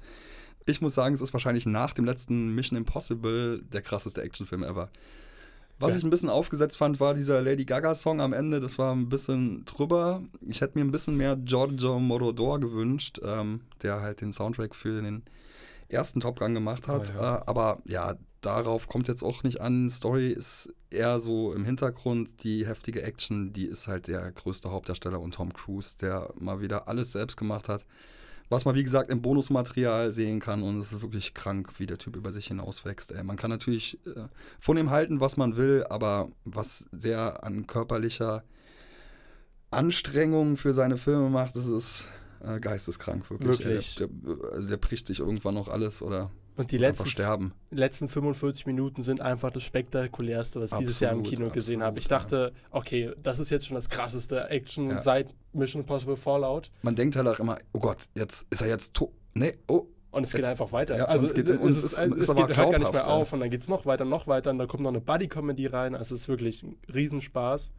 ich muss sagen, es ist wahrscheinlich nach dem letzten Mission Impossible der krasseste Actionfilm ever. Was ja. ich ein bisschen aufgesetzt fand, war dieser Lady Gaga-Song am Ende. Das war ein bisschen drüber. Ich hätte mir ein bisschen mehr Giorgio Moroder gewünscht, ähm, der halt den Soundtrack für den ersten Top Gun gemacht hat. Oh, ja. Äh, aber ja, darauf kommt jetzt auch nicht an. Story ist eher so im Hintergrund. Die heftige Action, die ist halt der größte Hauptdarsteller und Tom Cruise, der mal wieder alles selbst gemacht hat was man wie gesagt im Bonusmaterial sehen kann und es ist wirklich krank, wie der Typ über sich hinauswächst. Ey. Man kann natürlich äh, von ihm halten, was man will, aber was der an körperlicher Anstrengung für seine Filme macht, das ist äh, geisteskrank, wirklich. wirklich. Der, der, also der, bricht sich irgendwann noch alles oder und die letzten, sterben. letzten 45 Minuten sind einfach das spektakulärste, was ich dieses Jahr im Kino absolut, gesehen habe. Ich dachte, ja. okay, das ist jetzt schon das krasseste Action ja. seit Mission Impossible Fallout. Man denkt halt auch immer, oh Gott, jetzt ist er jetzt tot. Nee, oh. Und es jetzt, geht einfach weiter. Ja, also es geht, es, ist, es, ist, es geht, hört gar nicht mehr auf und dann geht es noch weiter, noch weiter und da kommt noch eine Buddy-Comedy rein. Also es ist wirklich ein Riesenspaß.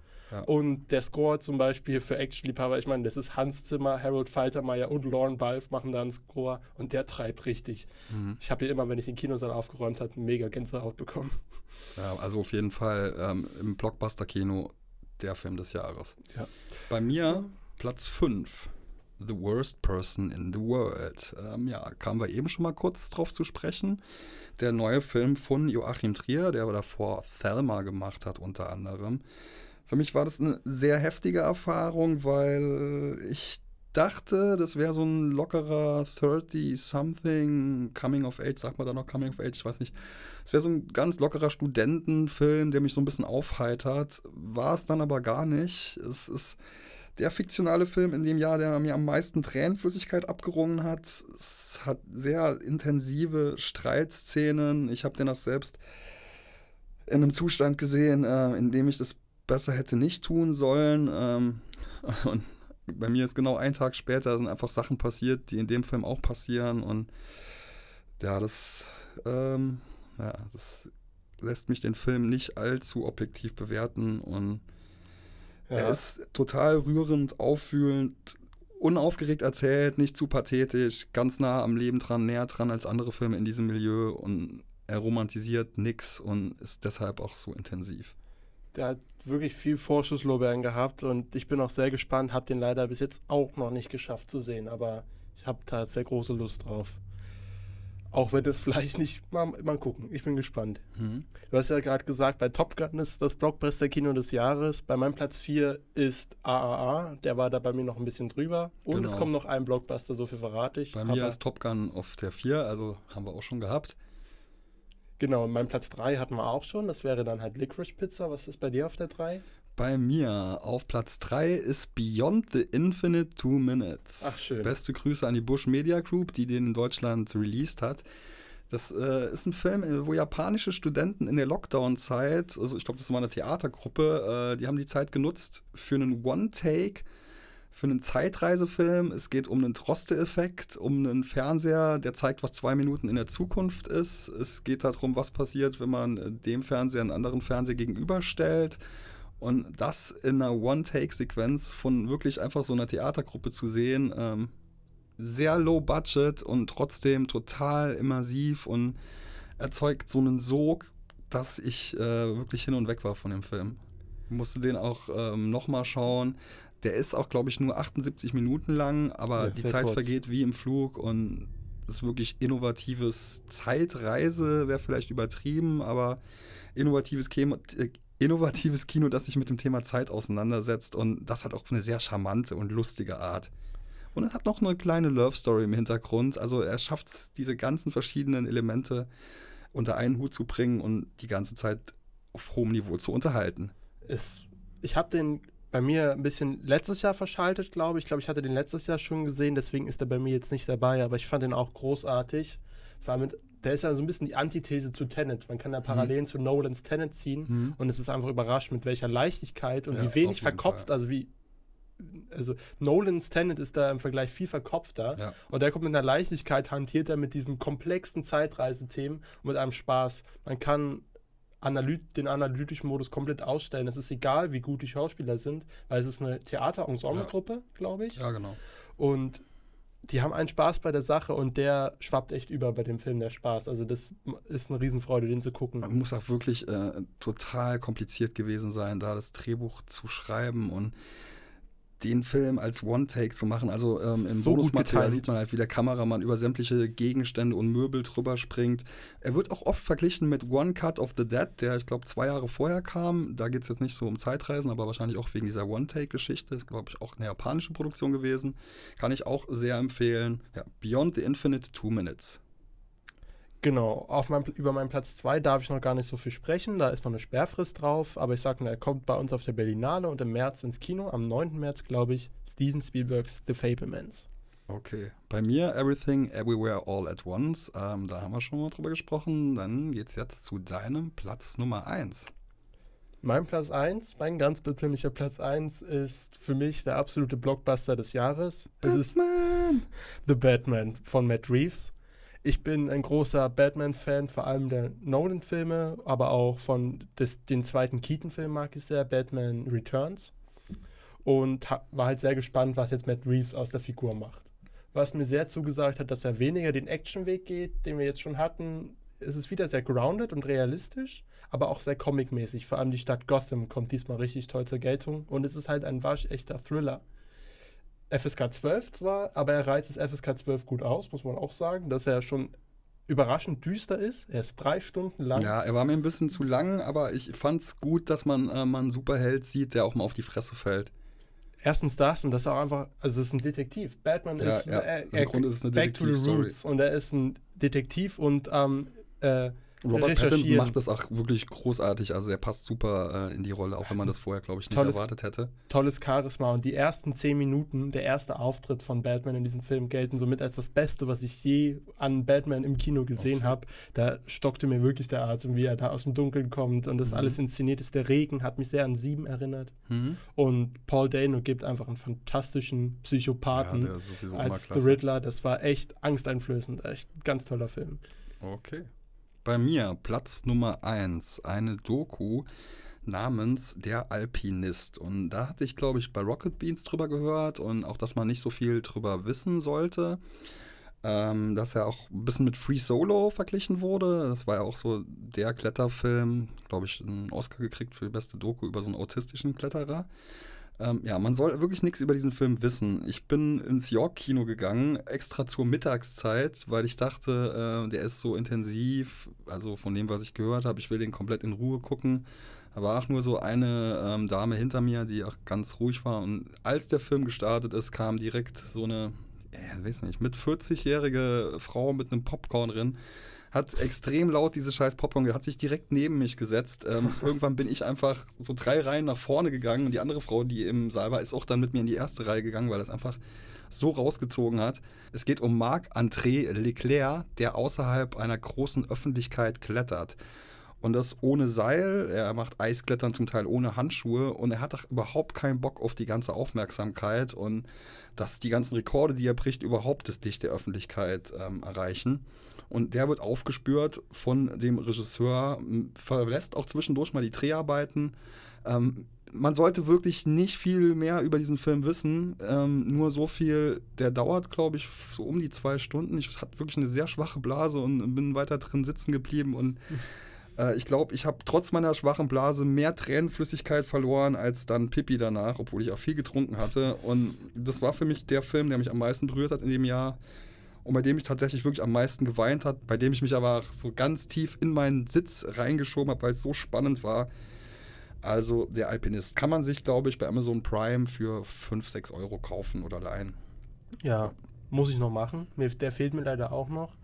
Und der Score zum Beispiel für Action-Liebhaber, ich meine, das ist Hans Zimmer, Harold Faltermeier und Lauren Balf machen da einen Score und der treibt richtig. Mhm. Ich habe hier immer, wenn ich den Kinosaal aufgeräumt habe, mega Gänsehaut bekommen. Ja, also auf jeden Fall ähm, im Blockbuster-Kino der Film des Jahres. Ja. Bei mir Platz 5. The Worst Person in the World. Ähm, ja, kamen wir eben schon mal kurz drauf zu sprechen. Der neue Film von Joachim Trier, der davor Thelma gemacht hat, unter anderem. Für mich war das eine sehr heftige Erfahrung, weil ich dachte, das wäre so ein lockerer 30-something Coming of Age, sagt man da noch Coming of Age, ich weiß nicht. Es wäre so ein ganz lockerer Studentenfilm, der mich so ein bisschen aufheitert. War es dann aber gar nicht. Es ist der fiktionale Film in dem Jahr, der mir am meisten Tränenflüssigkeit abgerungen hat. Es hat sehr intensive Streitszenen. Ich habe den auch selbst in einem Zustand gesehen, äh, in dem ich das besser hätte nicht tun sollen. Ähm, und bei mir ist genau ein Tag später sind einfach Sachen passiert, die in dem Film auch passieren. Und ja, das, ähm, ja, das lässt mich den Film nicht allzu objektiv bewerten. Und ja. er ist total rührend, auffühlend, unaufgeregt erzählt, nicht zu pathetisch, ganz nah am Leben dran, näher dran als andere Filme in diesem Milieu. Und er romantisiert nichts und ist deshalb auch so intensiv. Hat wirklich viel Vorschusslorbeeren gehabt und ich bin auch sehr gespannt, habe den leider bis jetzt auch noch nicht geschafft zu sehen, aber ich habe da sehr große Lust drauf. Auch wenn das vielleicht nicht, mal, mal gucken, ich bin gespannt. Mhm. Du hast ja gerade gesagt, bei Top Gun ist das Blockbuster-Kino des Jahres. Bei meinem Platz 4 ist AAA, der war da bei mir noch ein bisschen drüber. Und genau. es kommt noch ein Blockbuster, so viel verrate ich. Bei mir ist Top Gun auf der 4, also haben wir auch schon gehabt. Genau, mein Platz 3 hatten wir auch schon. Das wäre dann halt Licorice Pizza. Was ist bei dir auf der 3? Bei mir auf Platz 3 ist Beyond the Infinite Two Minutes. Ach, schön. Beste Grüße an die Bush Media Group, die den in Deutschland released hat. Das äh, ist ein Film, äh, wo japanische Studenten in der Lockdown-Zeit, also ich glaube, das war eine Theatergruppe, äh, die haben die Zeit genutzt für einen One-Take für einen Zeitreisefilm. Es geht um einen Troste-Effekt, um einen Fernseher, der zeigt, was zwei Minuten in der Zukunft ist. Es geht darum, was passiert, wenn man äh, dem Fernseher einen anderen Fernseher gegenüberstellt. Und das in einer One-Take-Sequenz von wirklich einfach so einer Theatergruppe zu sehen, ähm, sehr low budget und trotzdem total immersiv und erzeugt so einen Sog, dass ich äh, wirklich hin und weg war von dem Film. Ich musste den auch ähm, nochmal schauen. Der ist auch, glaube ich, nur 78 Minuten lang, aber ja, die Zeit kurz. vergeht wie im Flug und das ist wirklich innovatives Zeitreise, wäre vielleicht übertrieben, aber innovatives Kino, äh, innovatives Kino, das sich mit dem Thema Zeit auseinandersetzt und das hat auch eine sehr charmante und lustige Art. Und es hat noch eine kleine Love Story im Hintergrund. Also er schafft es, diese ganzen verschiedenen Elemente unter einen Hut zu bringen und die ganze Zeit auf hohem Niveau zu unterhalten. Es, ich habe den bei mir ein bisschen letztes Jahr verschaltet, glaube ich. Ich glaube, ich hatte den letztes Jahr schon gesehen, deswegen ist er bei mir jetzt nicht dabei, aber ich fand den auch großartig. Vor allem mit, der ist ja so ein bisschen die Antithese zu Tenet. Man kann da mhm. Parallelen mhm. zu Nolans Tenet ziehen mhm. und es ist einfach überrascht, mit welcher Leichtigkeit und ja, wie wenig verkopft, Fall. also wie also Nolans Tenet ist da im Vergleich viel verkopfter ja. und der kommt mit einer Leichtigkeit, hantiert er mit diesen komplexen Zeitreisethemen und mit einem Spaß. Man kann Analyt den analytischen Modus komplett ausstellen. Es ist egal, wie gut die Schauspieler sind, weil es ist eine Theater-Ensemble-Gruppe, ja. glaube ich. Ja, genau. Und die haben einen Spaß bei der Sache und der schwappt echt über bei dem Film, der Spaß. Also das ist eine Riesenfreude, den zu gucken. Man muss auch wirklich äh, total kompliziert gewesen sein, da das Drehbuch zu schreiben und den Film als One-Take zu machen. Also ähm, im so Bonusmaterial sieht man halt, wie der Kameramann über sämtliche Gegenstände und Möbel drüber springt. Er wird auch oft verglichen mit One Cut of the Dead, der ich glaube zwei Jahre vorher kam. Da geht es jetzt nicht so um Zeitreisen, aber wahrscheinlich auch wegen dieser One-Take-Geschichte. Ist glaube ich auch eine japanische Produktion gewesen. Kann ich auch sehr empfehlen. Ja, Beyond the Infinite Two Minutes. Genau, auf meinem, über meinen Platz 2 darf ich noch gar nicht so viel sprechen, da ist noch eine Sperrfrist drauf, aber ich sage nur, er kommt bei uns auf der Berlinale und im März ins Kino, am 9. März, glaube ich, Steven Spielbergs The Fablemans. Okay, bei mir Everything Everywhere All at Once, ähm, da haben wir schon mal drüber gesprochen, dann geht es jetzt zu deinem Platz Nummer 1. Mein Platz 1, mein ganz persönlicher Platz 1 ist für mich der absolute Blockbuster des Jahres. Batman. Es ist The Batman von Matt Reeves. Ich bin ein großer Batman-Fan, vor allem der Nolan-Filme, aber auch von des, den zweiten Keaton-Film mag ich sehr, Batman Returns. Und war halt sehr gespannt, was jetzt Matt Reeves aus der Figur macht. Was mir sehr zugesagt hat, dass er weniger den Actionweg geht, den wir jetzt schon hatten. Es ist wieder sehr grounded und realistisch, aber auch sehr comic-mäßig. Vor allem die Stadt Gotham kommt diesmal richtig toll zur Geltung. Und es ist halt ein waschechter Thriller. FSK 12 zwar, aber er reizt das FSK 12 gut aus, muss man auch sagen, dass er schon überraschend düster ist. Er ist drei Stunden lang. Ja, er war mir ein bisschen zu lang, aber ich fand es gut, dass man äh, mal einen Superheld sieht, der auch mal auf die Fresse fällt. erstens das und das ist auch einfach, also es ist ein Detektiv. Batman Ja, ist, ja. äh, Im Grunde ist es eine back to the roots und er ist ein Detektiv und ähm, äh, Robert Pattinson macht das auch wirklich großartig. Also er passt super äh, in die Rolle, auch wenn man das vorher, glaube ich, nicht Tolles- erwartet hätte. tolles Charisma und die ersten zehn Minuten, der erste Auftritt von Batman in diesem Film gelten somit als das Beste, was ich je an Batman im Kino gesehen Okay. habe. Da stockte mir wirklich der Atem, wie er da aus dem Dunkeln kommt und das Mhm. alles inszeniert ist. Der Regen hat mich sehr an Sieben erinnert Mhm. und Paul Dano gibt einfach einen fantastischen Psychopathen immer als The. Riddler. Das war echt angsteinflößend, echt ein ganz toller Film. Okay. Bei mir Platz Nummer 1, eine Doku namens Der Alpinist. Und da hatte ich, glaube ich, bei Rocket Beans drüber gehört und auch, dass man nicht so viel drüber wissen sollte. Ähm, dass er auch ein bisschen mit Free Solo verglichen wurde. Das war ja auch so der Kletterfilm, glaube ich, einen Oscar gekriegt für die beste Doku über so einen autistischen Kletterer. Ähm, ja, man soll wirklich nichts über diesen Film wissen. Ich bin ins York-Kino gegangen, extra zur Mittagszeit, weil ich dachte, äh, der ist so intensiv, also von dem, was ich gehört habe, ich will den komplett in Ruhe gucken. Da war auch nur so eine ähm, Dame hinter mir, die auch ganz ruhig war. Und als der Film gestartet ist, kam direkt so eine, ja, weiß nicht, mit 40-jährige Frau mit einem Popcorn drin hat extrem laut diese scheiß Popcorn, hat sich direkt neben mich gesetzt. Ähm, irgendwann bin ich einfach so drei Reihen nach vorne gegangen und die andere Frau, die im Saal war, ist auch dann mit mir in die erste Reihe gegangen, weil das einfach so rausgezogen hat. Es geht um Marc-André Leclerc, der außerhalb einer großen Öffentlichkeit klettert. Und das ohne Seil, er macht Eisklettern zum Teil ohne Handschuhe und er hat auch überhaupt keinen Bock auf die ganze Aufmerksamkeit und dass die ganzen Rekorde, die er bricht, überhaupt das Licht der Öffentlichkeit ähm, erreichen. Und der wird aufgespürt von dem Regisseur, verlässt auch zwischendurch mal die Dreharbeiten. Ähm, man sollte wirklich nicht viel mehr über diesen Film wissen. Ähm, nur so viel, der dauert, glaube ich, so um die zwei Stunden. Ich hatte wirklich eine sehr schwache Blase und bin weiter drin sitzen geblieben. Und äh, ich glaube, ich habe trotz meiner schwachen Blase mehr Tränenflüssigkeit verloren als dann Pipi danach, obwohl ich auch viel getrunken hatte. Und das war für mich der Film, der mich am meisten berührt hat in dem Jahr und bei dem ich tatsächlich wirklich am meisten geweint hat, bei dem ich mich aber so ganz tief in meinen Sitz reingeschoben habe, weil es so spannend war. Also der Alpinist kann man sich, glaube ich, bei Amazon Prime für 5, 6 Euro kaufen oder leihen. Ja, muss ich noch machen. Mir, der fehlt mir leider auch noch.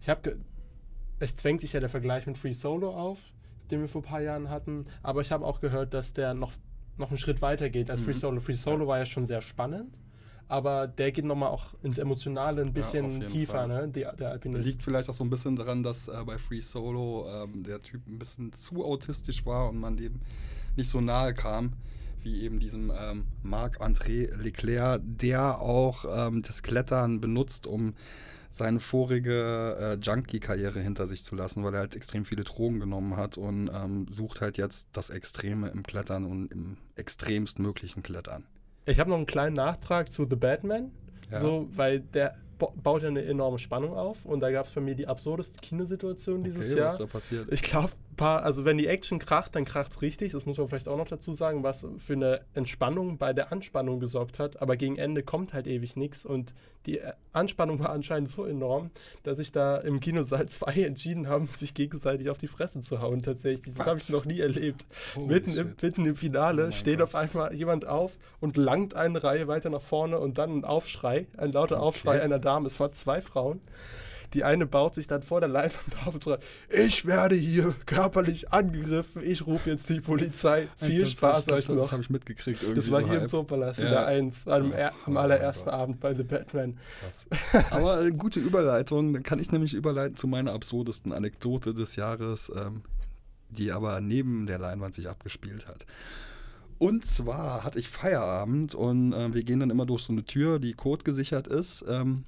Ich habe, es zwängt sich ja der Vergleich mit Free Solo auf, den wir vor ein paar Jahren hatten. Aber ich habe auch gehört, dass der noch, noch einen Schritt weiter geht als Free Mhm. Solo. Free Solo war ja schon sehr spannend, aber der geht nochmal auch ins Emotionale ein bisschen jeden tiefer, Fall. ne? Der, der Alpinist. Liegt vielleicht auch so ein bisschen daran, dass äh, bei Free Solo ähm, der Typ ein bisschen zu autistisch war und man dem nicht so nahe kam, wie eben diesem ähm, Marc-André Leclerc, der auch ähm, das Klettern benutzt, um seine vorige äh, Junkie-Karriere hinter sich zu lassen, weil er halt extrem viele Drogen genommen hat und ähm, sucht halt jetzt das Extreme im Klettern und im extremst möglichen Klettern. Ich habe noch einen kleinen Nachtrag zu The Batman, Ja. so, weil der ba- baut ja eine enorme Spannung auf und da gab es bei mir die absurdeste Kinosituation dieses Okay, Jahr. was da passiert? Ich glaube, paar, also wenn die Action kracht, dann kracht es richtig. Das muss man vielleicht auch noch dazu sagen, was für eine Entspannung bei der Anspannung gesorgt hat. Aber gegen Ende kommt halt ewig nichts. Und die äh, Anspannung war anscheinend so enorm, dass sich da im Kinosaal zwei entschieden haben, sich gegenseitig auf die Fresse zu hauen. Tatsächlich. Das habe ich noch nie erlebt. Mitten im, mitten im Finale Oh steht Gott. auf einmal jemand auf und langt eine Reihe weiter nach vorne und dann ein Aufschrei, ein lauter Aufschrei Okay. einer Dame. Es waren zwei Frauen. Die eine baut sich dann vor der Leinwand auf und sagt, ich werde hier körperlich angegriffen, ich rufe jetzt die Polizei. Viel Das Spaß ich- euch das, noch. Das habe ich mitgekriegt. Irgendwie Das war so hier im halb. Zoopalast in Ja. der 1, am, er, am allerersten Gott. Abend bei The Batman. Krass. Aber eine gute Überleitung, dann kann ich nämlich überleiten zu meiner absurdesten Anekdote des Jahres, ähm, die aber neben der Leinwand sich abgespielt hat. Und zwar hatte ich Feierabend und äh, wir gehen dann immer durch so eine Tür, die codegesichert ist. Ähm,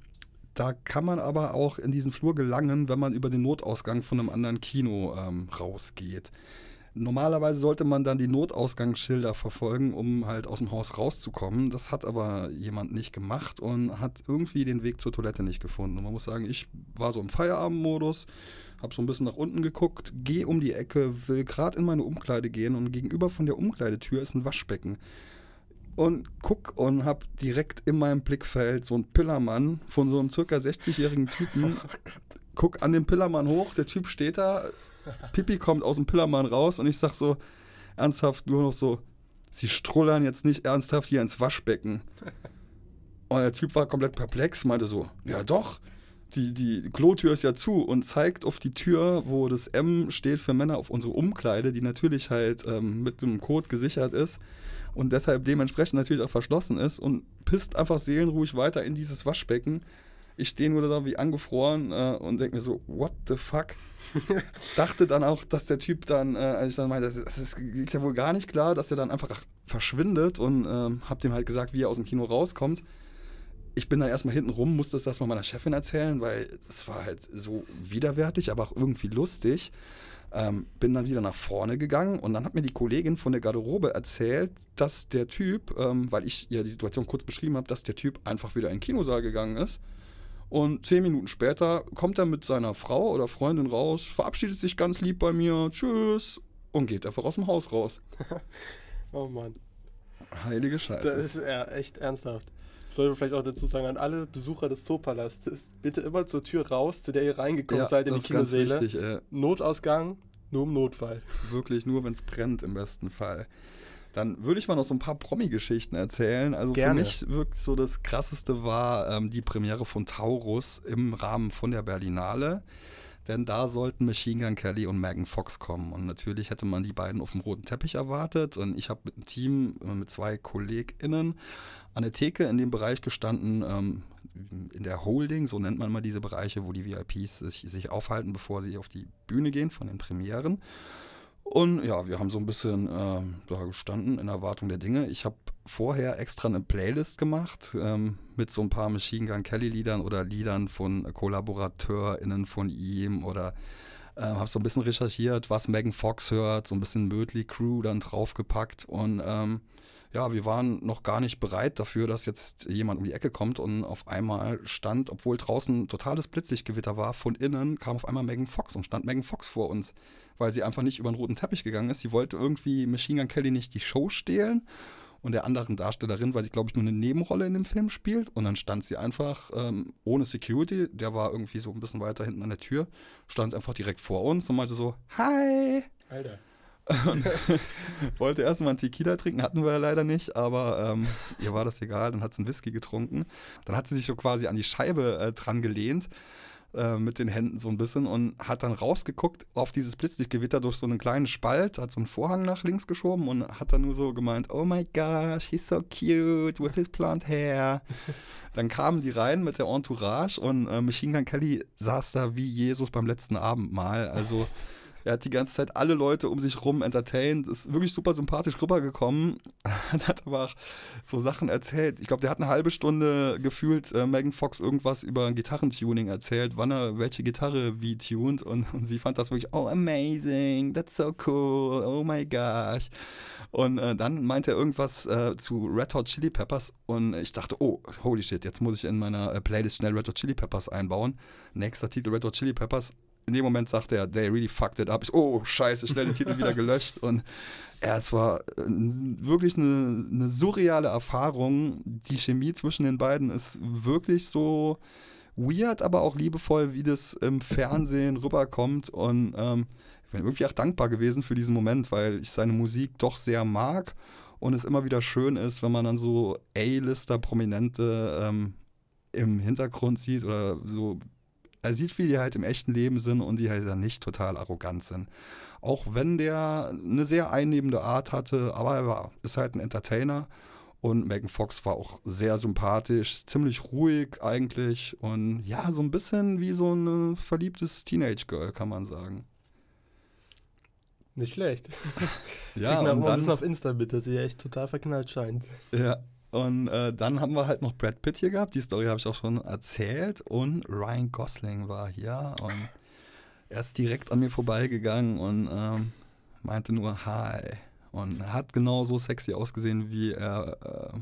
da kann man aber auch in diesen Flur gelangen, wenn man über den Notausgang von einem anderen Kino ähm, rausgeht. Normalerweise sollte man dann die Notausgangsschilder verfolgen, um halt aus dem Haus rauszukommen. Das hat aber jemand nicht gemacht und hat irgendwie den Weg zur Toilette nicht gefunden. Und man muss sagen, ich war so im Feierabendmodus, habe so ein bisschen nach unten geguckt, gehe um die Ecke, will gerade in meine Umkleide gehen und gegenüber von der Umkleidetür ist ein Waschbecken. Und guck und hab direkt in meinem Blickfeld so einen Pillermann von so einem circa 60-jährigen Typen. guck an den Pillermann hoch, der Typ steht da, Pipi kommt aus dem Pillermann raus und ich sag so ernsthaft nur noch so, Sie strullern jetzt nicht ernsthaft hier ins Waschbecken. Und der Typ war komplett perplex, meinte so, ja doch, die, die Klotür ist ja zu und zeigt auf die Tür, wo das M steht für Männer auf unsere Umkleide, die natürlich halt ähm, mit dem Code gesichert ist und deshalb dementsprechend natürlich auch verschlossen ist und pisst einfach seelenruhig weiter in dieses Waschbecken. Ich stehe nur da wie angefroren äh, und denke mir so, what the fuck? Dachte dann auch, dass der Typ dann, äh, als ich dann meinte, das, das ist ja wohl gar nicht klar, dass er dann einfach verschwindet und ähm, hab dem halt gesagt, wie er aus dem Kino rauskommt ich bin dann erstmal hinten rum, musste das erstmal meiner Chefin erzählen, weil es war halt so widerwärtig, aber auch irgendwie lustig. Ähm, bin dann wieder nach vorne gegangen und dann hat mir die Kollegin von der Garderobe erzählt, dass der Typ, ähm, weil ich ihr die Situation kurz beschrieben habe, dass der Typ einfach wieder in den Kinosaal gegangen ist. Und zehn Minuten später kommt er mit seiner Frau oder Freundin raus, verabschiedet sich ganz lieb bei mir, tschüss, und geht einfach aus dem Haus raus. oh Mann. Heilige Scheiße. Das ist ja echt ernsthaft. Sollen wir vielleicht auch dazu sagen, an alle Besucher des Zoopalastes, bitte immer zur Tür raus, zu der ihr reingekommen ja, seid in die Kinosäle. Wichtig, äh. Notausgang, nur im Notfall. Wirklich nur, wenn es brennt im besten Fall. Dann würde ich mal noch so ein paar Promi-Geschichten erzählen. Also Gerne. für mich wirklich so das krasseste war ähm, die Premiere von Taurus im Rahmen von der Berlinale. Denn da sollten Machine Gun Kelly und Megan Fox kommen. Und natürlich hätte man die beiden auf dem roten Teppich erwartet. Und ich habe mit einem Team, äh, mit zwei KollegInnen, an der Theke in dem Bereich gestanden, ähm, in der Holding, so nennt man mal diese Bereiche, wo die VIPs sich, sich aufhalten, bevor sie auf die Bühne gehen von den Premieren. Und ja, wir haben so ein bisschen äh, da gestanden in Erwartung der Dinge. Ich habe vorher extra eine Playlist gemacht ähm, mit so ein paar Machine Gun Kelly Liedern oder Liedern von KollaborateurInnen von ihm oder äh, habe so ein bisschen recherchiert, was Megan Fox hört, so ein bisschen Mödley Crew dann draufgepackt und ähm, ja, wir waren noch gar nicht bereit dafür, dass jetzt jemand um die Ecke kommt und auf einmal stand, obwohl draußen totales Blitzlichtgewitter war, von innen kam auf einmal Megan Fox und stand Megan Fox vor uns, weil sie einfach nicht über den roten Teppich gegangen ist. Sie wollte irgendwie Machine Gun Kelly nicht die Show stehlen und der anderen Darstellerin, weil sie, glaube ich, nur eine Nebenrolle in dem Film spielt. Und dann stand sie einfach ähm, ohne Security, der war irgendwie so ein bisschen weiter hinten an der Tür, stand einfach direkt vor uns und meinte so, Hi! Alter. Und wollte erstmal einen Tequila trinken, hatten wir ja leider nicht, aber ähm, ihr war das egal, dann hat sie einen Whisky getrunken. Dann hat sie sich so quasi an die Scheibe äh, dran gelehnt äh, mit den Händen so ein bisschen und hat dann rausgeguckt auf dieses Blitzlichtgewitter durch so einen kleinen Spalt, hat so einen Vorhang nach links geschoben und hat dann nur so gemeint, oh my gosh, he's so cute with his blonde hair. Dann kamen die rein mit der Entourage und äh, Machine Gun Kelly saß da wie Jesus beim letzten Abendmahl. Also er hat die ganze Zeit alle Leute um sich rum entertained, ist wirklich super sympathisch rübergekommen, hat aber auch so Sachen erzählt. Ich glaube, der hat eine halbe Stunde gefühlt äh, Megan Fox irgendwas über Gitarrentuning erzählt, wann er welche Gitarre wie tuned und, und sie fand das wirklich, oh amazing, that's so cool, oh my gosh. Und äh, dann meinte er irgendwas äh, zu Red Hot Chili Peppers und ich dachte, oh, holy shit, jetzt muss ich in meiner äh, Playlist schnell Red Hot Chili Peppers einbauen. Nächster Titel Red Hot Chili Peppers in dem Moment sagte er, they really fucked it up. Ich, oh, scheiße, schnell den Titel wieder gelöscht. Und ja, es war äh, wirklich eine, eine, surreale Erfahrung. Die Chemie zwischen den beiden ist wirklich so weird, aber auch liebevoll, wie das im Fernsehen rüberkommt. Und ähm, ich bin wirklich auch dankbar gewesen für diesen Moment, weil ich seine Musik doch sehr mag und es immer wieder schön ist, wenn man dann so A-Lister, Prominente ähm, im Hintergrund sieht oder so er sieht, wie die halt im echten Leben sind und die halt dann nicht total arrogant sind. Auch wenn der eine sehr einnehmende Art hatte, aber er war, ist halt ein Entertainer. Und Megan Fox war auch sehr sympathisch, ziemlich ruhig eigentlich und ja, so ein bisschen wie so ein verliebtes Teenage-Girl, kann man sagen. Nicht schlecht. ja, Schick mir mal ein bisschen auf Insta bitte, sie echt total verknallt scheint. Ja, und äh, dann haben wir halt noch Brad Pitt hier gehabt. Die Story habe ich auch schon erzählt. Und Ryan Gosling war hier. Und er ist direkt an mir vorbeigegangen und ähm, meinte nur Hi. Und hat genauso sexy ausgesehen, wie er, äh,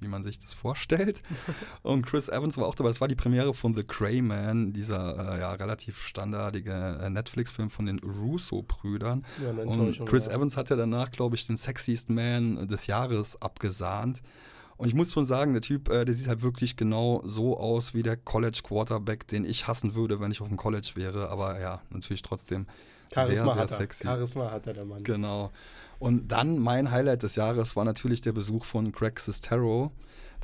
wie man sich das vorstellt. und Chris Evans war auch dabei. Es war die Premiere von The Crayman, dieser äh, ja, relativ standardige äh, Netflix-Film von den Russo-Brüdern. Ja, und Chris ja. Evans hat ja danach, glaube ich, den Sexiest Man des Jahres abgesahnt. Und ich muss schon sagen, der Typ, äh, der sieht halt wirklich genau so aus wie der College Quarterback, den ich hassen würde, wenn ich auf dem College wäre. Aber ja, natürlich trotzdem Charisma sehr, sehr hat sexy. Charisma hat er, der Mann. Genau. Und dann mein Highlight des Jahres war natürlich der Besuch von Craig Sestero.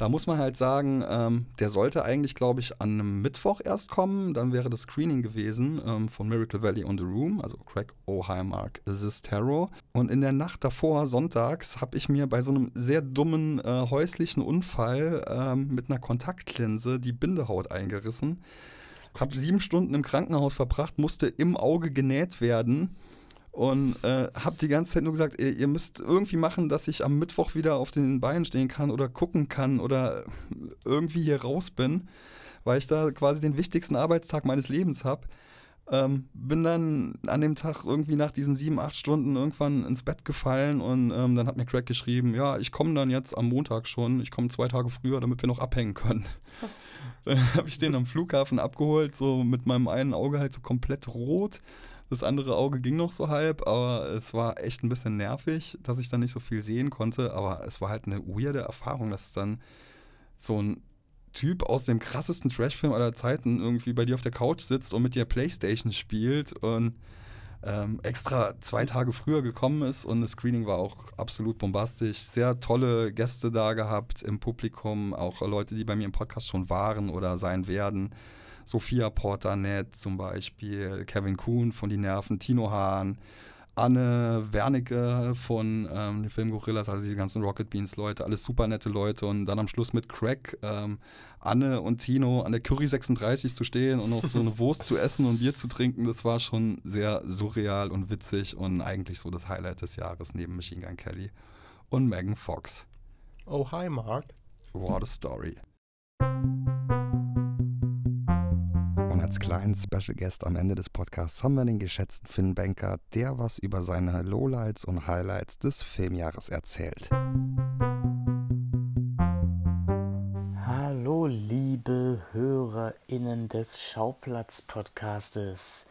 Da muss man halt sagen, ähm, der sollte eigentlich, glaube ich, an einem Mittwoch erst kommen. Dann wäre das Screening gewesen ähm, von Miracle Valley on the Room, also Craig O'Highmark Sestero. Und in der Nacht davor, sonntags, habe ich mir bei so einem sehr dummen äh, häuslichen Unfall ähm, mit einer Kontaktlinse die Bindehaut eingerissen. Habe sieben Stunden im Krankenhaus verbracht, musste im Auge genäht werden und äh, habe die ganze Zeit nur gesagt, ihr, ihr, müsst irgendwie machen, dass ich am Mittwoch wieder auf den Beinen stehen kann oder gucken kann oder irgendwie hier raus bin, weil ich da quasi den wichtigsten Arbeitstag meines Lebens habe. Ähm, bin dann an dem Tag irgendwie nach diesen sieben, acht Stunden irgendwann ins Bett gefallen und ähm, dann hat mir Craig geschrieben, ja, ich komme dann jetzt am Montag schon, ich komme zwei Tage früher, damit wir noch abhängen können. Dann habe ich den am Flughafen abgeholt, so mit meinem einen Auge halt so komplett rot. Das andere Auge ging noch so halb, aber es war echt ein bisschen nervig, dass ich dann nicht so viel sehen konnte. Aber es war halt eine weirde Erfahrung, dass dann so ein Typ aus dem krassesten Trashfilm aller Zeiten irgendwie bei dir auf der Couch sitzt und mit dir Playstation spielt und ähm, extra zwei Tage früher gekommen ist und das Screening war auch absolut bombastisch. Sehr tolle Gäste da gehabt im Publikum, auch Leute, die bei mir im Podcast schon waren oder sein werden. Sophia Porter-Nett zum Beispiel, Kevin Kuhn von Die Nerven, Tino Hahn, Anne Wernicke von ähm, den Film Gorillas, also diese ganzen Rocket Beans Leute, alles super nette Leute und dann am Schluss mit Craig, ähm, Anne und Tino an der Curry 36 zu stehen und noch so eine Wurst zu essen und Bier zu trinken, das war schon sehr surreal und witzig und eigentlich so das Highlight des Jahres neben Machine Gun Kelly und Megan Fox. Oh, hi Mark. What a story als kleinen Special Guest am Ende des Podcasts haben wir den geschätzten Finn Banker, der was über seine Lowlights und Highlights des Filmjahres erzählt. Hallo, liebe HörerInnen des Schauplatz-Podcastes.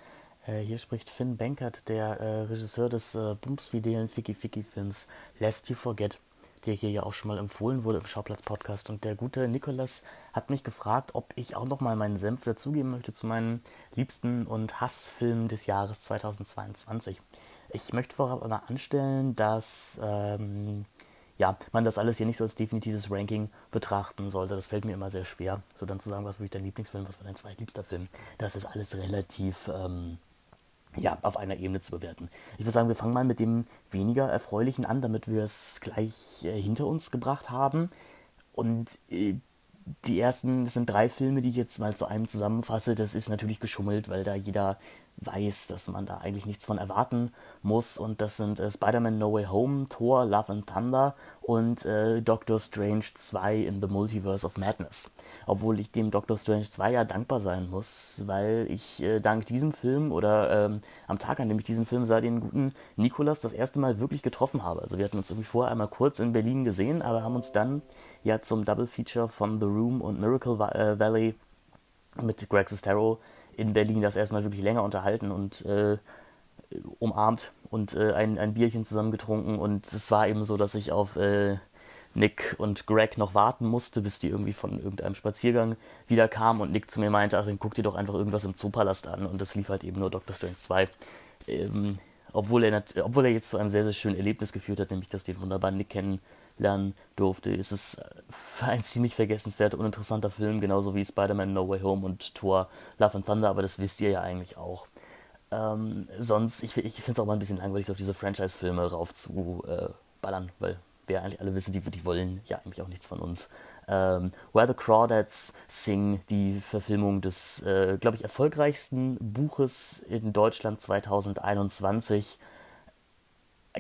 Äh, hier spricht Finn Bankert, der äh, Regisseur des äh, bumsfidelen Ficky-Ficky-Films Lest You Forget der hier ja auch schon mal empfohlen wurde im Schauplatz-Podcast. Und der gute Nikolas hat mich gefragt, ob ich auch noch mal meinen Senf dazugeben möchte zu meinen liebsten und Hassfilmen des Jahres 2022. Ich möchte vorab aber anstellen, dass ähm, ja, man das alles hier nicht so als definitives Ranking betrachten sollte. Das fällt mir immer sehr schwer, so dann zu sagen, was war dein Lieblingsfilm, was war dein zweitliebster Film. Das ist alles relativ ähm, ja, auf einer Ebene zu bewerten. Ich würde sagen, wir fangen mal mit dem weniger erfreulichen an, damit wir es gleich äh, hinter uns gebracht haben. Und äh, die ersten, das sind drei Filme, die ich jetzt mal zu einem zusammenfasse. Das ist natürlich geschummelt, weil da jeder weiß, dass man da eigentlich nichts von erwarten muss. Und das sind äh, Spider-Man No Way Home, Thor, Love and Thunder und äh, Doctor Strange 2 in the Multiverse of Madness. Obwohl ich dem Doctor Strange 2 ja dankbar sein muss, weil ich äh, dank diesem Film oder ähm, am Tag, an dem ich diesen Film sah, den guten Nikolas das erste Mal wirklich getroffen habe. Also wir hatten uns irgendwie vorher einmal kurz in Berlin gesehen, aber haben uns dann ja zum Double Feature von The Room und Miracle äh, Valley mit Greg Sestero in Berlin das erstmal wirklich länger unterhalten und äh, umarmt und äh, ein, ein Bierchen zusammen getrunken. Und es war eben so, dass ich auf äh, Nick und Greg noch warten musste, bis die irgendwie von irgendeinem Spaziergang wieder kamen und Nick zu mir meinte, ach, dann guck dir doch einfach irgendwas im Zoopalast an. Und das lief halt eben nur Doctor Strange 2. Ähm, obwohl, er obwohl er jetzt zu einem sehr, sehr schönen Erlebnis geführt hat, nämlich dass den wunderbaren Nick kennenlernen durfte, ist es ein ziemlich vergessenswerter, uninteressanter Film, genauso wie Spider-Man No Way Home und Thor Love and Thunder, aber das wisst ihr ja eigentlich auch. Ähm, sonst, ich, ich finde es auch mal ein bisschen langweilig, so auf diese Franchise-Filme raufzuballern, äh, weil wir eigentlich alle wissen, die, die wollen ja eigentlich auch nichts von uns. Ähm, Where the Crawdads Sing, die Verfilmung des, äh, glaube ich, erfolgreichsten Buches in Deutschland 2021.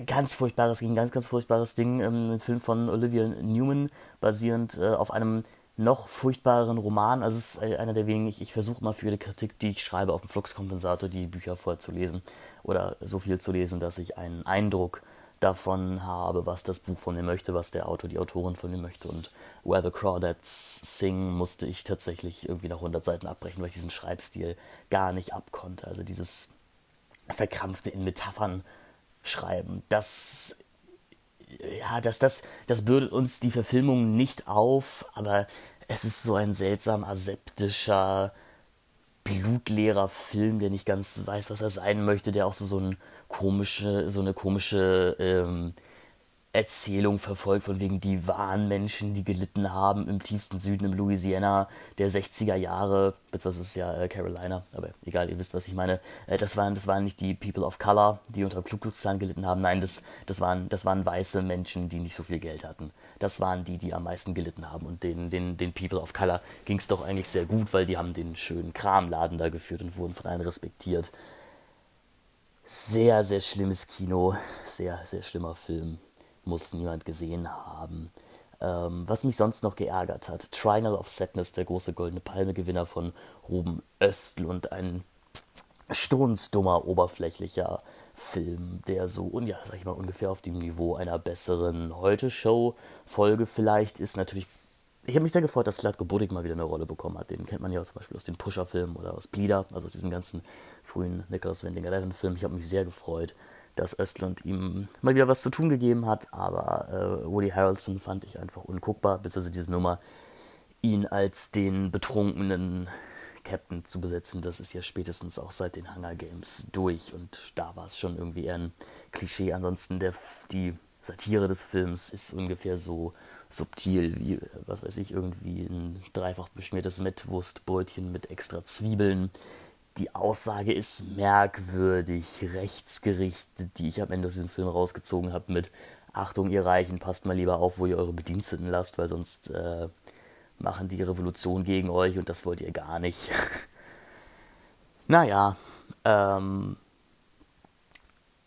Ganz furchtbares, ein ganz, ganz furchtbares Ding. Ähm, ein Film von Olivia Newman, basierend äh, auf einem noch furchtbareren Roman. Also es ist einer der wenigen, ich, ich versuche mal für die Kritik, die ich schreibe, auf dem Fluxkompensator die Bücher vorzulesen oder so viel zu lesen, dass ich einen Eindruck davon habe, was das Buch von mir möchte, was der Autor, die Autorin von mir möchte. Und Where the Crawdads Sing musste ich tatsächlich irgendwie nach 100 Seiten abbrechen, weil ich diesen Schreibstil gar nicht abkonnte. Also dieses verkrampfte in Metaphern schreiben, das ja, das, das, das bürdet uns die Verfilmung nicht auf, aber es ist so ein seltsam aseptischer, blutleerer Film, der nicht ganz weiß, was er sein möchte, der auch so, so, ein komische, so eine komische ähm, Erzählung verfolgt, von wegen die wahren Menschen, die gelitten haben im tiefsten Süden, im Louisiana der 60er Jahre, beziehungsweise ist ja äh, Carolina, aber egal, ihr wisst, was ich meine. Äh, das, waren, das waren nicht die People of Color, die unter Ku Klux Klan gelitten haben, nein, das, das, waren, das waren weiße Menschen, die nicht so viel Geld hatten. Das waren die, die am meisten gelitten haben und den, den, den People of Color ging es doch eigentlich sehr gut, weil die haben den schönen Kramladen da geführt und wurden von allen respektiert. Sehr, sehr schlimmes Kino, sehr, sehr schlimmer Film muss niemand gesehen haben. Ähm, was mich sonst noch geärgert hat, Triangle of Sadness, der große Goldene Palme-Gewinner von Ruben Östlund, ein strunzdummer, oberflächlicher Film, der so, ja, sag ich mal, ungefähr auf dem Niveau einer besseren Heute-Show-Folge vielleicht ist. Natürlich, ich habe mich sehr gefreut, dass Slatko Budik mal wieder eine Rolle bekommen hat. Den kennt man ja zum Beispiel aus den Pusher-Filmen oder aus Bleeder, also aus diesen ganzen frühen Nicholas Winding Eleven-Filmen. Ich habe mich sehr gefreut dass Östlund ihm mal wieder was zu tun gegeben hat, aber äh, Woody Harrelson fand ich einfach unguckbar, beziehungsweise diese Nummer, ihn als den betrunkenen Captain zu besetzen, das ist ja spätestens auch seit den Hunger Games durch und da war es schon irgendwie eher ein Klischee. Ansonsten der, die Satire des Films ist ungefähr so subtil wie, was weiß ich, irgendwie ein dreifach beschmiertes Mettwurstbrötchen mit extra Zwiebeln die Aussage ist merkwürdig rechtsgerichtet, die ich am Ende aus diesem Film rausgezogen habe mit Achtung, ihr Reichen, passt mal lieber auf, wo ihr eure Bediensteten lasst, weil sonst äh, machen die Revolution gegen euch und das wollt ihr gar nicht. naja, ähm,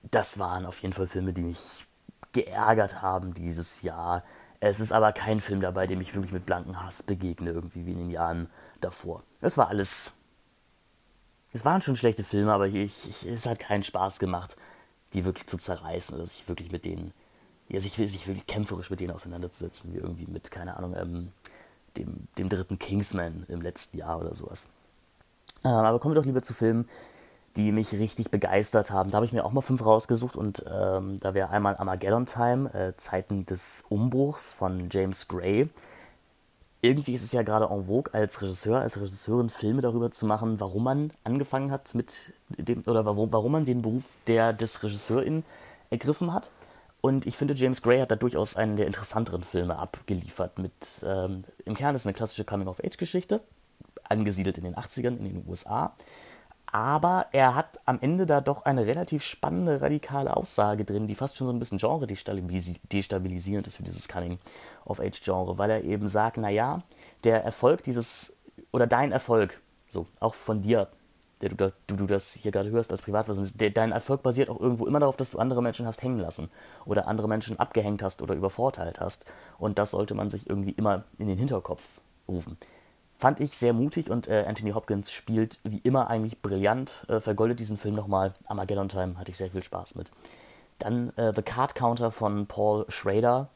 das waren auf jeden Fall Filme, die mich geärgert haben dieses Jahr. Es ist aber kein Film dabei, dem ich wirklich mit blankem Hass begegne, irgendwie wie in den Jahren davor. Es war alles es waren schon schlechte Filme, aber ich, ich, es hat keinen Spaß gemacht, die wirklich zu zerreißen oder sich wirklich mit denen, ja, sich, sich wirklich kämpferisch mit denen auseinanderzusetzen, wie irgendwie mit, keine Ahnung, ähm, dem, dem dritten Kingsman im letzten Jahr oder sowas. Ähm, aber kommen wir doch lieber zu Filmen, die mich richtig begeistert haben. Da habe ich mir auch mal fünf rausgesucht und ähm, da wäre einmal Armageddon Time, äh, Zeiten des Umbruchs von James Gray irgendwie ist es ja gerade en vogue, als Regisseur, als Regisseurin Filme darüber zu machen, warum man angefangen hat mit dem, oder warum, warum man den Beruf der, des Regisseurin ergriffen hat. Und ich finde, James Gray hat da durchaus einen der interessanteren Filme abgeliefert. Mit, ähm, Im Kern ist es eine klassische Coming-of-Age-Geschichte, angesiedelt in den 80ern in den USA. Aber er hat am Ende da doch eine relativ spannende, radikale Aussage drin, die fast schon so ein bisschen Genre destabilisierend ist für dieses Coming of Age Genre, weil er eben sagt, naja, der Erfolg dieses, oder dein Erfolg, so, auch von dir, der du, du, du das hier gerade hörst als Privatperson, der, dein Erfolg basiert auch irgendwo immer darauf, dass du andere Menschen hast hängen lassen oder andere Menschen abgehängt hast oder übervorteilt hast. Und das sollte man sich irgendwie immer in den Hinterkopf rufen. Fand ich sehr mutig und äh, Anthony Hopkins spielt wie immer eigentlich brillant, äh, vergoldet diesen Film nochmal. Armageddon Time hatte ich sehr viel Spaß mit. Dann äh, The Card Counter von Paul Schrader,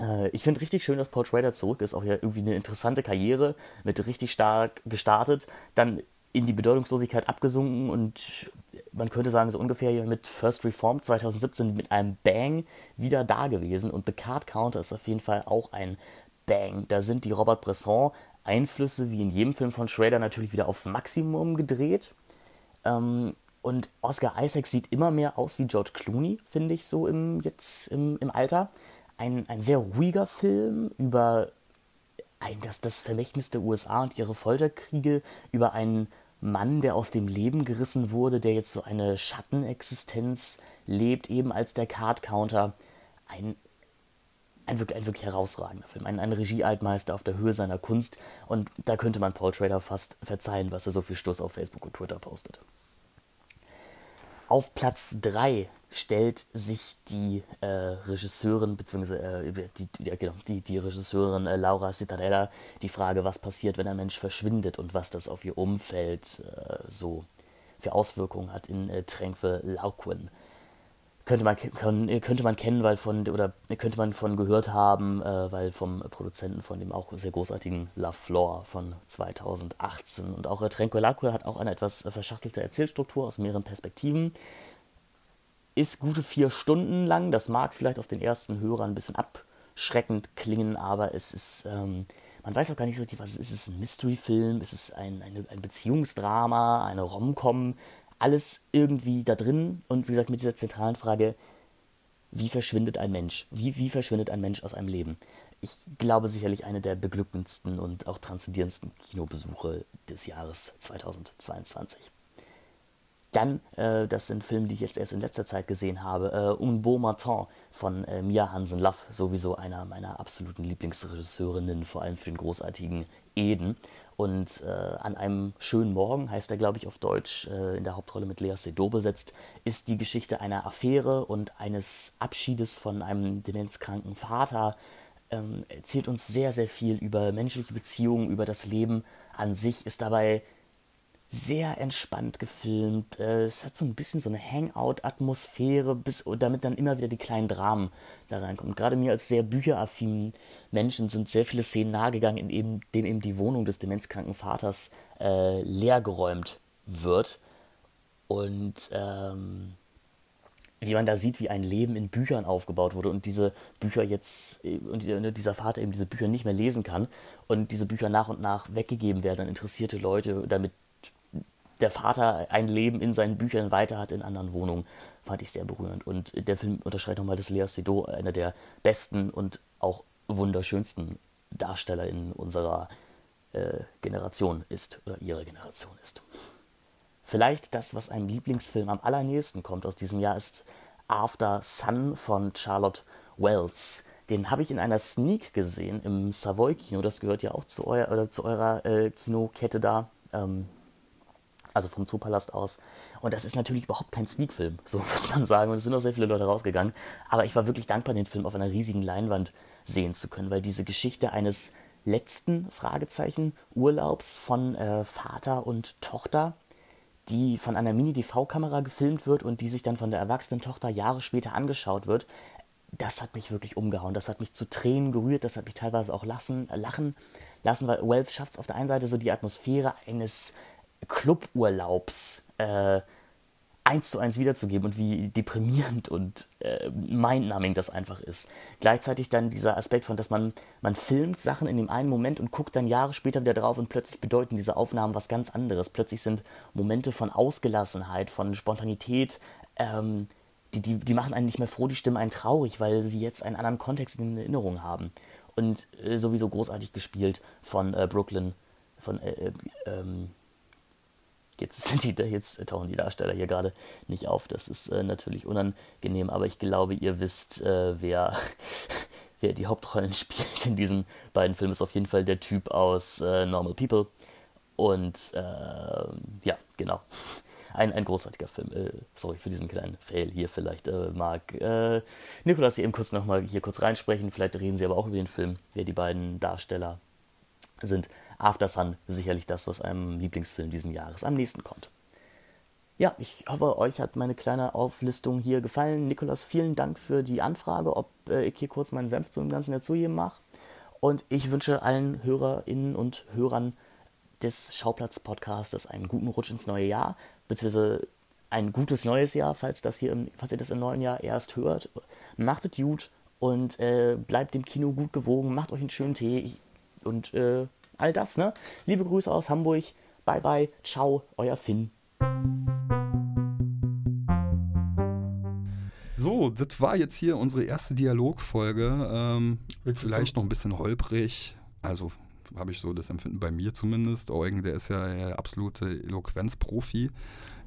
äh, ich finde richtig schön, dass Paul Schrader zurück ist. Auch ja irgendwie eine interessante Karriere mit richtig stark gestartet, dann in die Bedeutungslosigkeit abgesunken und man könnte sagen, so ungefähr mit First Reformed 2017 mit einem Bang wieder da gewesen. Und The Card Counter ist auf jeden Fall auch ein Bang. Da sind die Robert Bresson Einflüsse wie in jedem Film von Schrader natürlich wieder aufs Maximum gedreht. Ähm, und Oscar Isaac sieht immer mehr aus wie George Clooney, finde ich so im, jetzt im, im Alter ein, ein sehr ruhiger Film über ein, das, das Vermächtnis der USA und ihre Folterkriege, über einen Mann, der aus dem Leben gerissen wurde, der jetzt so eine Schattenexistenz lebt, eben als der Card Counter. Ein, ein, wirklich, ein wirklich herausragender Film, ein, ein Regiealtmeister auf der Höhe seiner Kunst. Und da könnte man Paul Trader fast verzeihen, was er so viel Stoß auf Facebook und Twitter postet. Auf Platz 3 stellt sich die äh, Regisseurin, beziehungsweise äh, die, die, genau, die, die Regisseurin äh, Laura Citarella die Frage, was passiert, wenn ein Mensch verschwindet und was das auf ihr Umfeld äh, so für Auswirkungen hat in äh, Tränkwe Laukwen könnte man, könnte man kennen, weil von, oder könnte man von gehört haben, äh, weil vom Produzenten von dem auch sehr großartigen La Flor von 2018. Und auch äh, Trenco Lacque hat auch eine etwas verschachtelte Erzählstruktur aus mehreren Perspektiven. Ist gute vier Stunden lang. Das mag vielleicht auf den ersten Hörer ein bisschen abschreckend klingen, aber es ist ähm, man weiß auch gar nicht so richtig, was ist es, ein Mystery-Film, ist es ein, eine, ein Beziehungsdrama, eine Rom-Com, alles irgendwie da drin und wie gesagt mit dieser zentralen Frage, wie verschwindet ein Mensch? Wie, wie verschwindet ein Mensch aus einem Leben? Ich glaube sicherlich eine der beglückendsten und auch transzendierendsten Kinobesuche des Jahres 2022. Dann, äh, das sind Filme, die ich jetzt erst in letzter Zeit gesehen habe, äh, Un Beau Matin von äh, Mia Hansen-Laff, sowieso einer meiner absoluten Lieblingsregisseurinnen, vor allem für den großartigen Eden. Und äh, an einem schönen Morgen, heißt er, glaube ich, auf Deutsch, äh, in der Hauptrolle mit Lea Seydoux besetzt, ist die Geschichte einer Affäre und eines Abschiedes von einem demenzkranken Vater. Ähm, erzählt uns sehr, sehr viel über menschliche Beziehungen, über das Leben an sich, ist dabei sehr entspannt gefilmt. Äh, es hat so ein bisschen so eine Hangout-Atmosphäre, bis damit dann immer wieder die kleinen Dramen da reinkommen. Gerade mir als sehr bücheraffinen Menschen sind sehr viele Szenen nahegegangen, in eben, denen eben die Wohnung des demenzkranken Vaters äh, leergeräumt wird. Und ähm, wie man da sieht, wie ein Leben in Büchern aufgebaut wurde und diese Bücher jetzt, und dieser Vater eben diese Bücher nicht mehr lesen kann und diese Bücher nach und nach weggegeben werden an interessierte Leute, damit der Vater ein Leben in seinen Büchern weiter hat in anderen Wohnungen, fand ich sehr berührend. Und der Film unterschreibt nochmal, dass Lea Seydoux einer der besten und auch wunderschönsten Darsteller in unserer äh, Generation ist oder ihrer Generation ist. Vielleicht das, was einem Lieblingsfilm am allernächsten kommt aus diesem Jahr, ist After Sun von Charlotte Wells. Den habe ich in einer Sneak gesehen im Savoy Kino. Das gehört ja auch zu, oder zu eurer äh, Kinokette da. Ähm, also vom Zoopalast aus. Und das ist natürlich überhaupt kein Sneak-Film, so muss man sagen. Und es sind auch sehr viele Leute rausgegangen. Aber ich war wirklich dankbar, den Film auf einer riesigen Leinwand sehen zu können, weil diese Geschichte eines letzten Fragezeichen Urlaubs von äh, Vater und Tochter, die von einer Mini-DV-Kamera gefilmt wird und die sich dann von der erwachsenen Tochter Jahre später angeschaut wird, das hat mich wirklich umgehauen. Das hat mich zu Tränen gerührt, das hat mich teilweise auch lassen, lachen lassen, weil Wells schafft es auf der einen Seite so die Atmosphäre eines Cluburlaubs äh, eins zu eins wiederzugeben und wie deprimierend und äh, mindnumbing das einfach ist. Gleichzeitig dann dieser Aspekt von, dass man, man filmt Sachen in dem einen Moment und guckt dann Jahre später wieder drauf und plötzlich bedeuten diese Aufnahmen was ganz anderes. Plötzlich sind Momente von Ausgelassenheit, von Spontanität, ähm, die, die, die machen einen nicht mehr froh, die stimmen einen traurig, weil sie jetzt einen anderen Kontext in Erinnerung haben. Und äh, sowieso großartig gespielt von äh, Brooklyn, von äh, äh ähm, Jetzt, sind die, jetzt tauchen die Darsteller hier gerade nicht auf. Das ist äh, natürlich unangenehm, aber ich glaube, ihr wisst, äh, wer, wer die Hauptrollen spielt in diesen beiden Filmen. Ist auf jeden Fall der Typ aus äh, Normal People. Und ähm, ja, genau. Ein, ein großartiger Film. Äh, sorry für diesen kleinen Fail hier. Vielleicht äh, mag äh, Nikolas hier eben kurz nochmal hier kurz reinsprechen. Vielleicht reden sie aber auch über den Film, wer die beiden Darsteller sind. After Sun sicherlich das, was einem Lieblingsfilm diesen Jahres am nächsten kommt. Ja, ich hoffe, euch hat meine kleine Auflistung hier gefallen. Nikolas, vielen Dank für die Anfrage, ob äh, ich hier kurz meinen Senf zu dem Ganzen dazugeben mache. Und ich wünsche allen Hörerinnen und Hörern des Schauplatz-Podcastes einen guten Rutsch ins neue Jahr, beziehungsweise ein gutes neues Jahr, falls, das hier im, falls ihr das im neuen Jahr erst hört. Macht es gut und äh, bleibt dem Kino gut gewogen, macht euch einen schönen Tee und äh, all das, ne? Liebe Grüße aus Hamburg. Bye bye. Ciao, euer Finn. So, das war jetzt hier unsere erste Dialogfolge. Ähm, vielleicht noch ein bisschen holprig. Also habe ich so das Empfinden bei mir zumindest. Eugen, der ist ja der absolute Eloquenzprofi.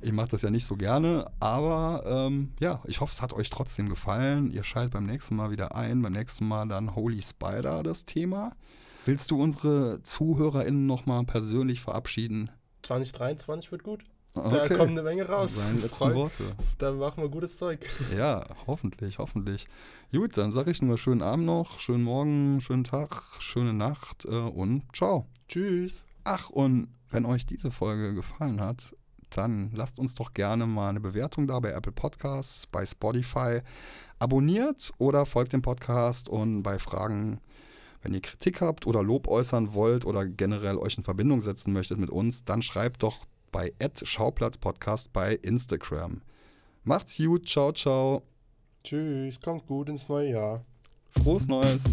Ich mache das ja nicht so gerne, aber ähm, ja, ich hoffe, es hat euch trotzdem gefallen. Ihr schaltet beim nächsten Mal wieder ein. Beim nächsten Mal dann Holy Spider, das Thema. Willst du unsere ZuhörerInnen nochmal persönlich verabschieden? 2023 wird gut. Okay. Da kommt eine Menge raus. Seine letzten Worte. Da machen wir gutes Zeug. Ja, hoffentlich, hoffentlich. Gut, dann sage ich nur schönen Abend noch, schönen Morgen, schönen Tag, schöne Nacht äh, und ciao. Tschüss. Ach, und wenn euch diese Folge gefallen hat, dann lasst uns doch gerne mal eine Bewertung da bei Apple Podcasts, bei Spotify. Abonniert oder folgt dem Podcast und bei Fragen wenn ihr Kritik habt oder Lob äußern wollt oder generell euch in Verbindung setzen möchtet mit uns, dann schreibt doch bei Schauplatzpodcast bei Instagram. Macht's gut, ciao, ciao. Tschüss, kommt gut ins neue Jahr. Frohes Neues.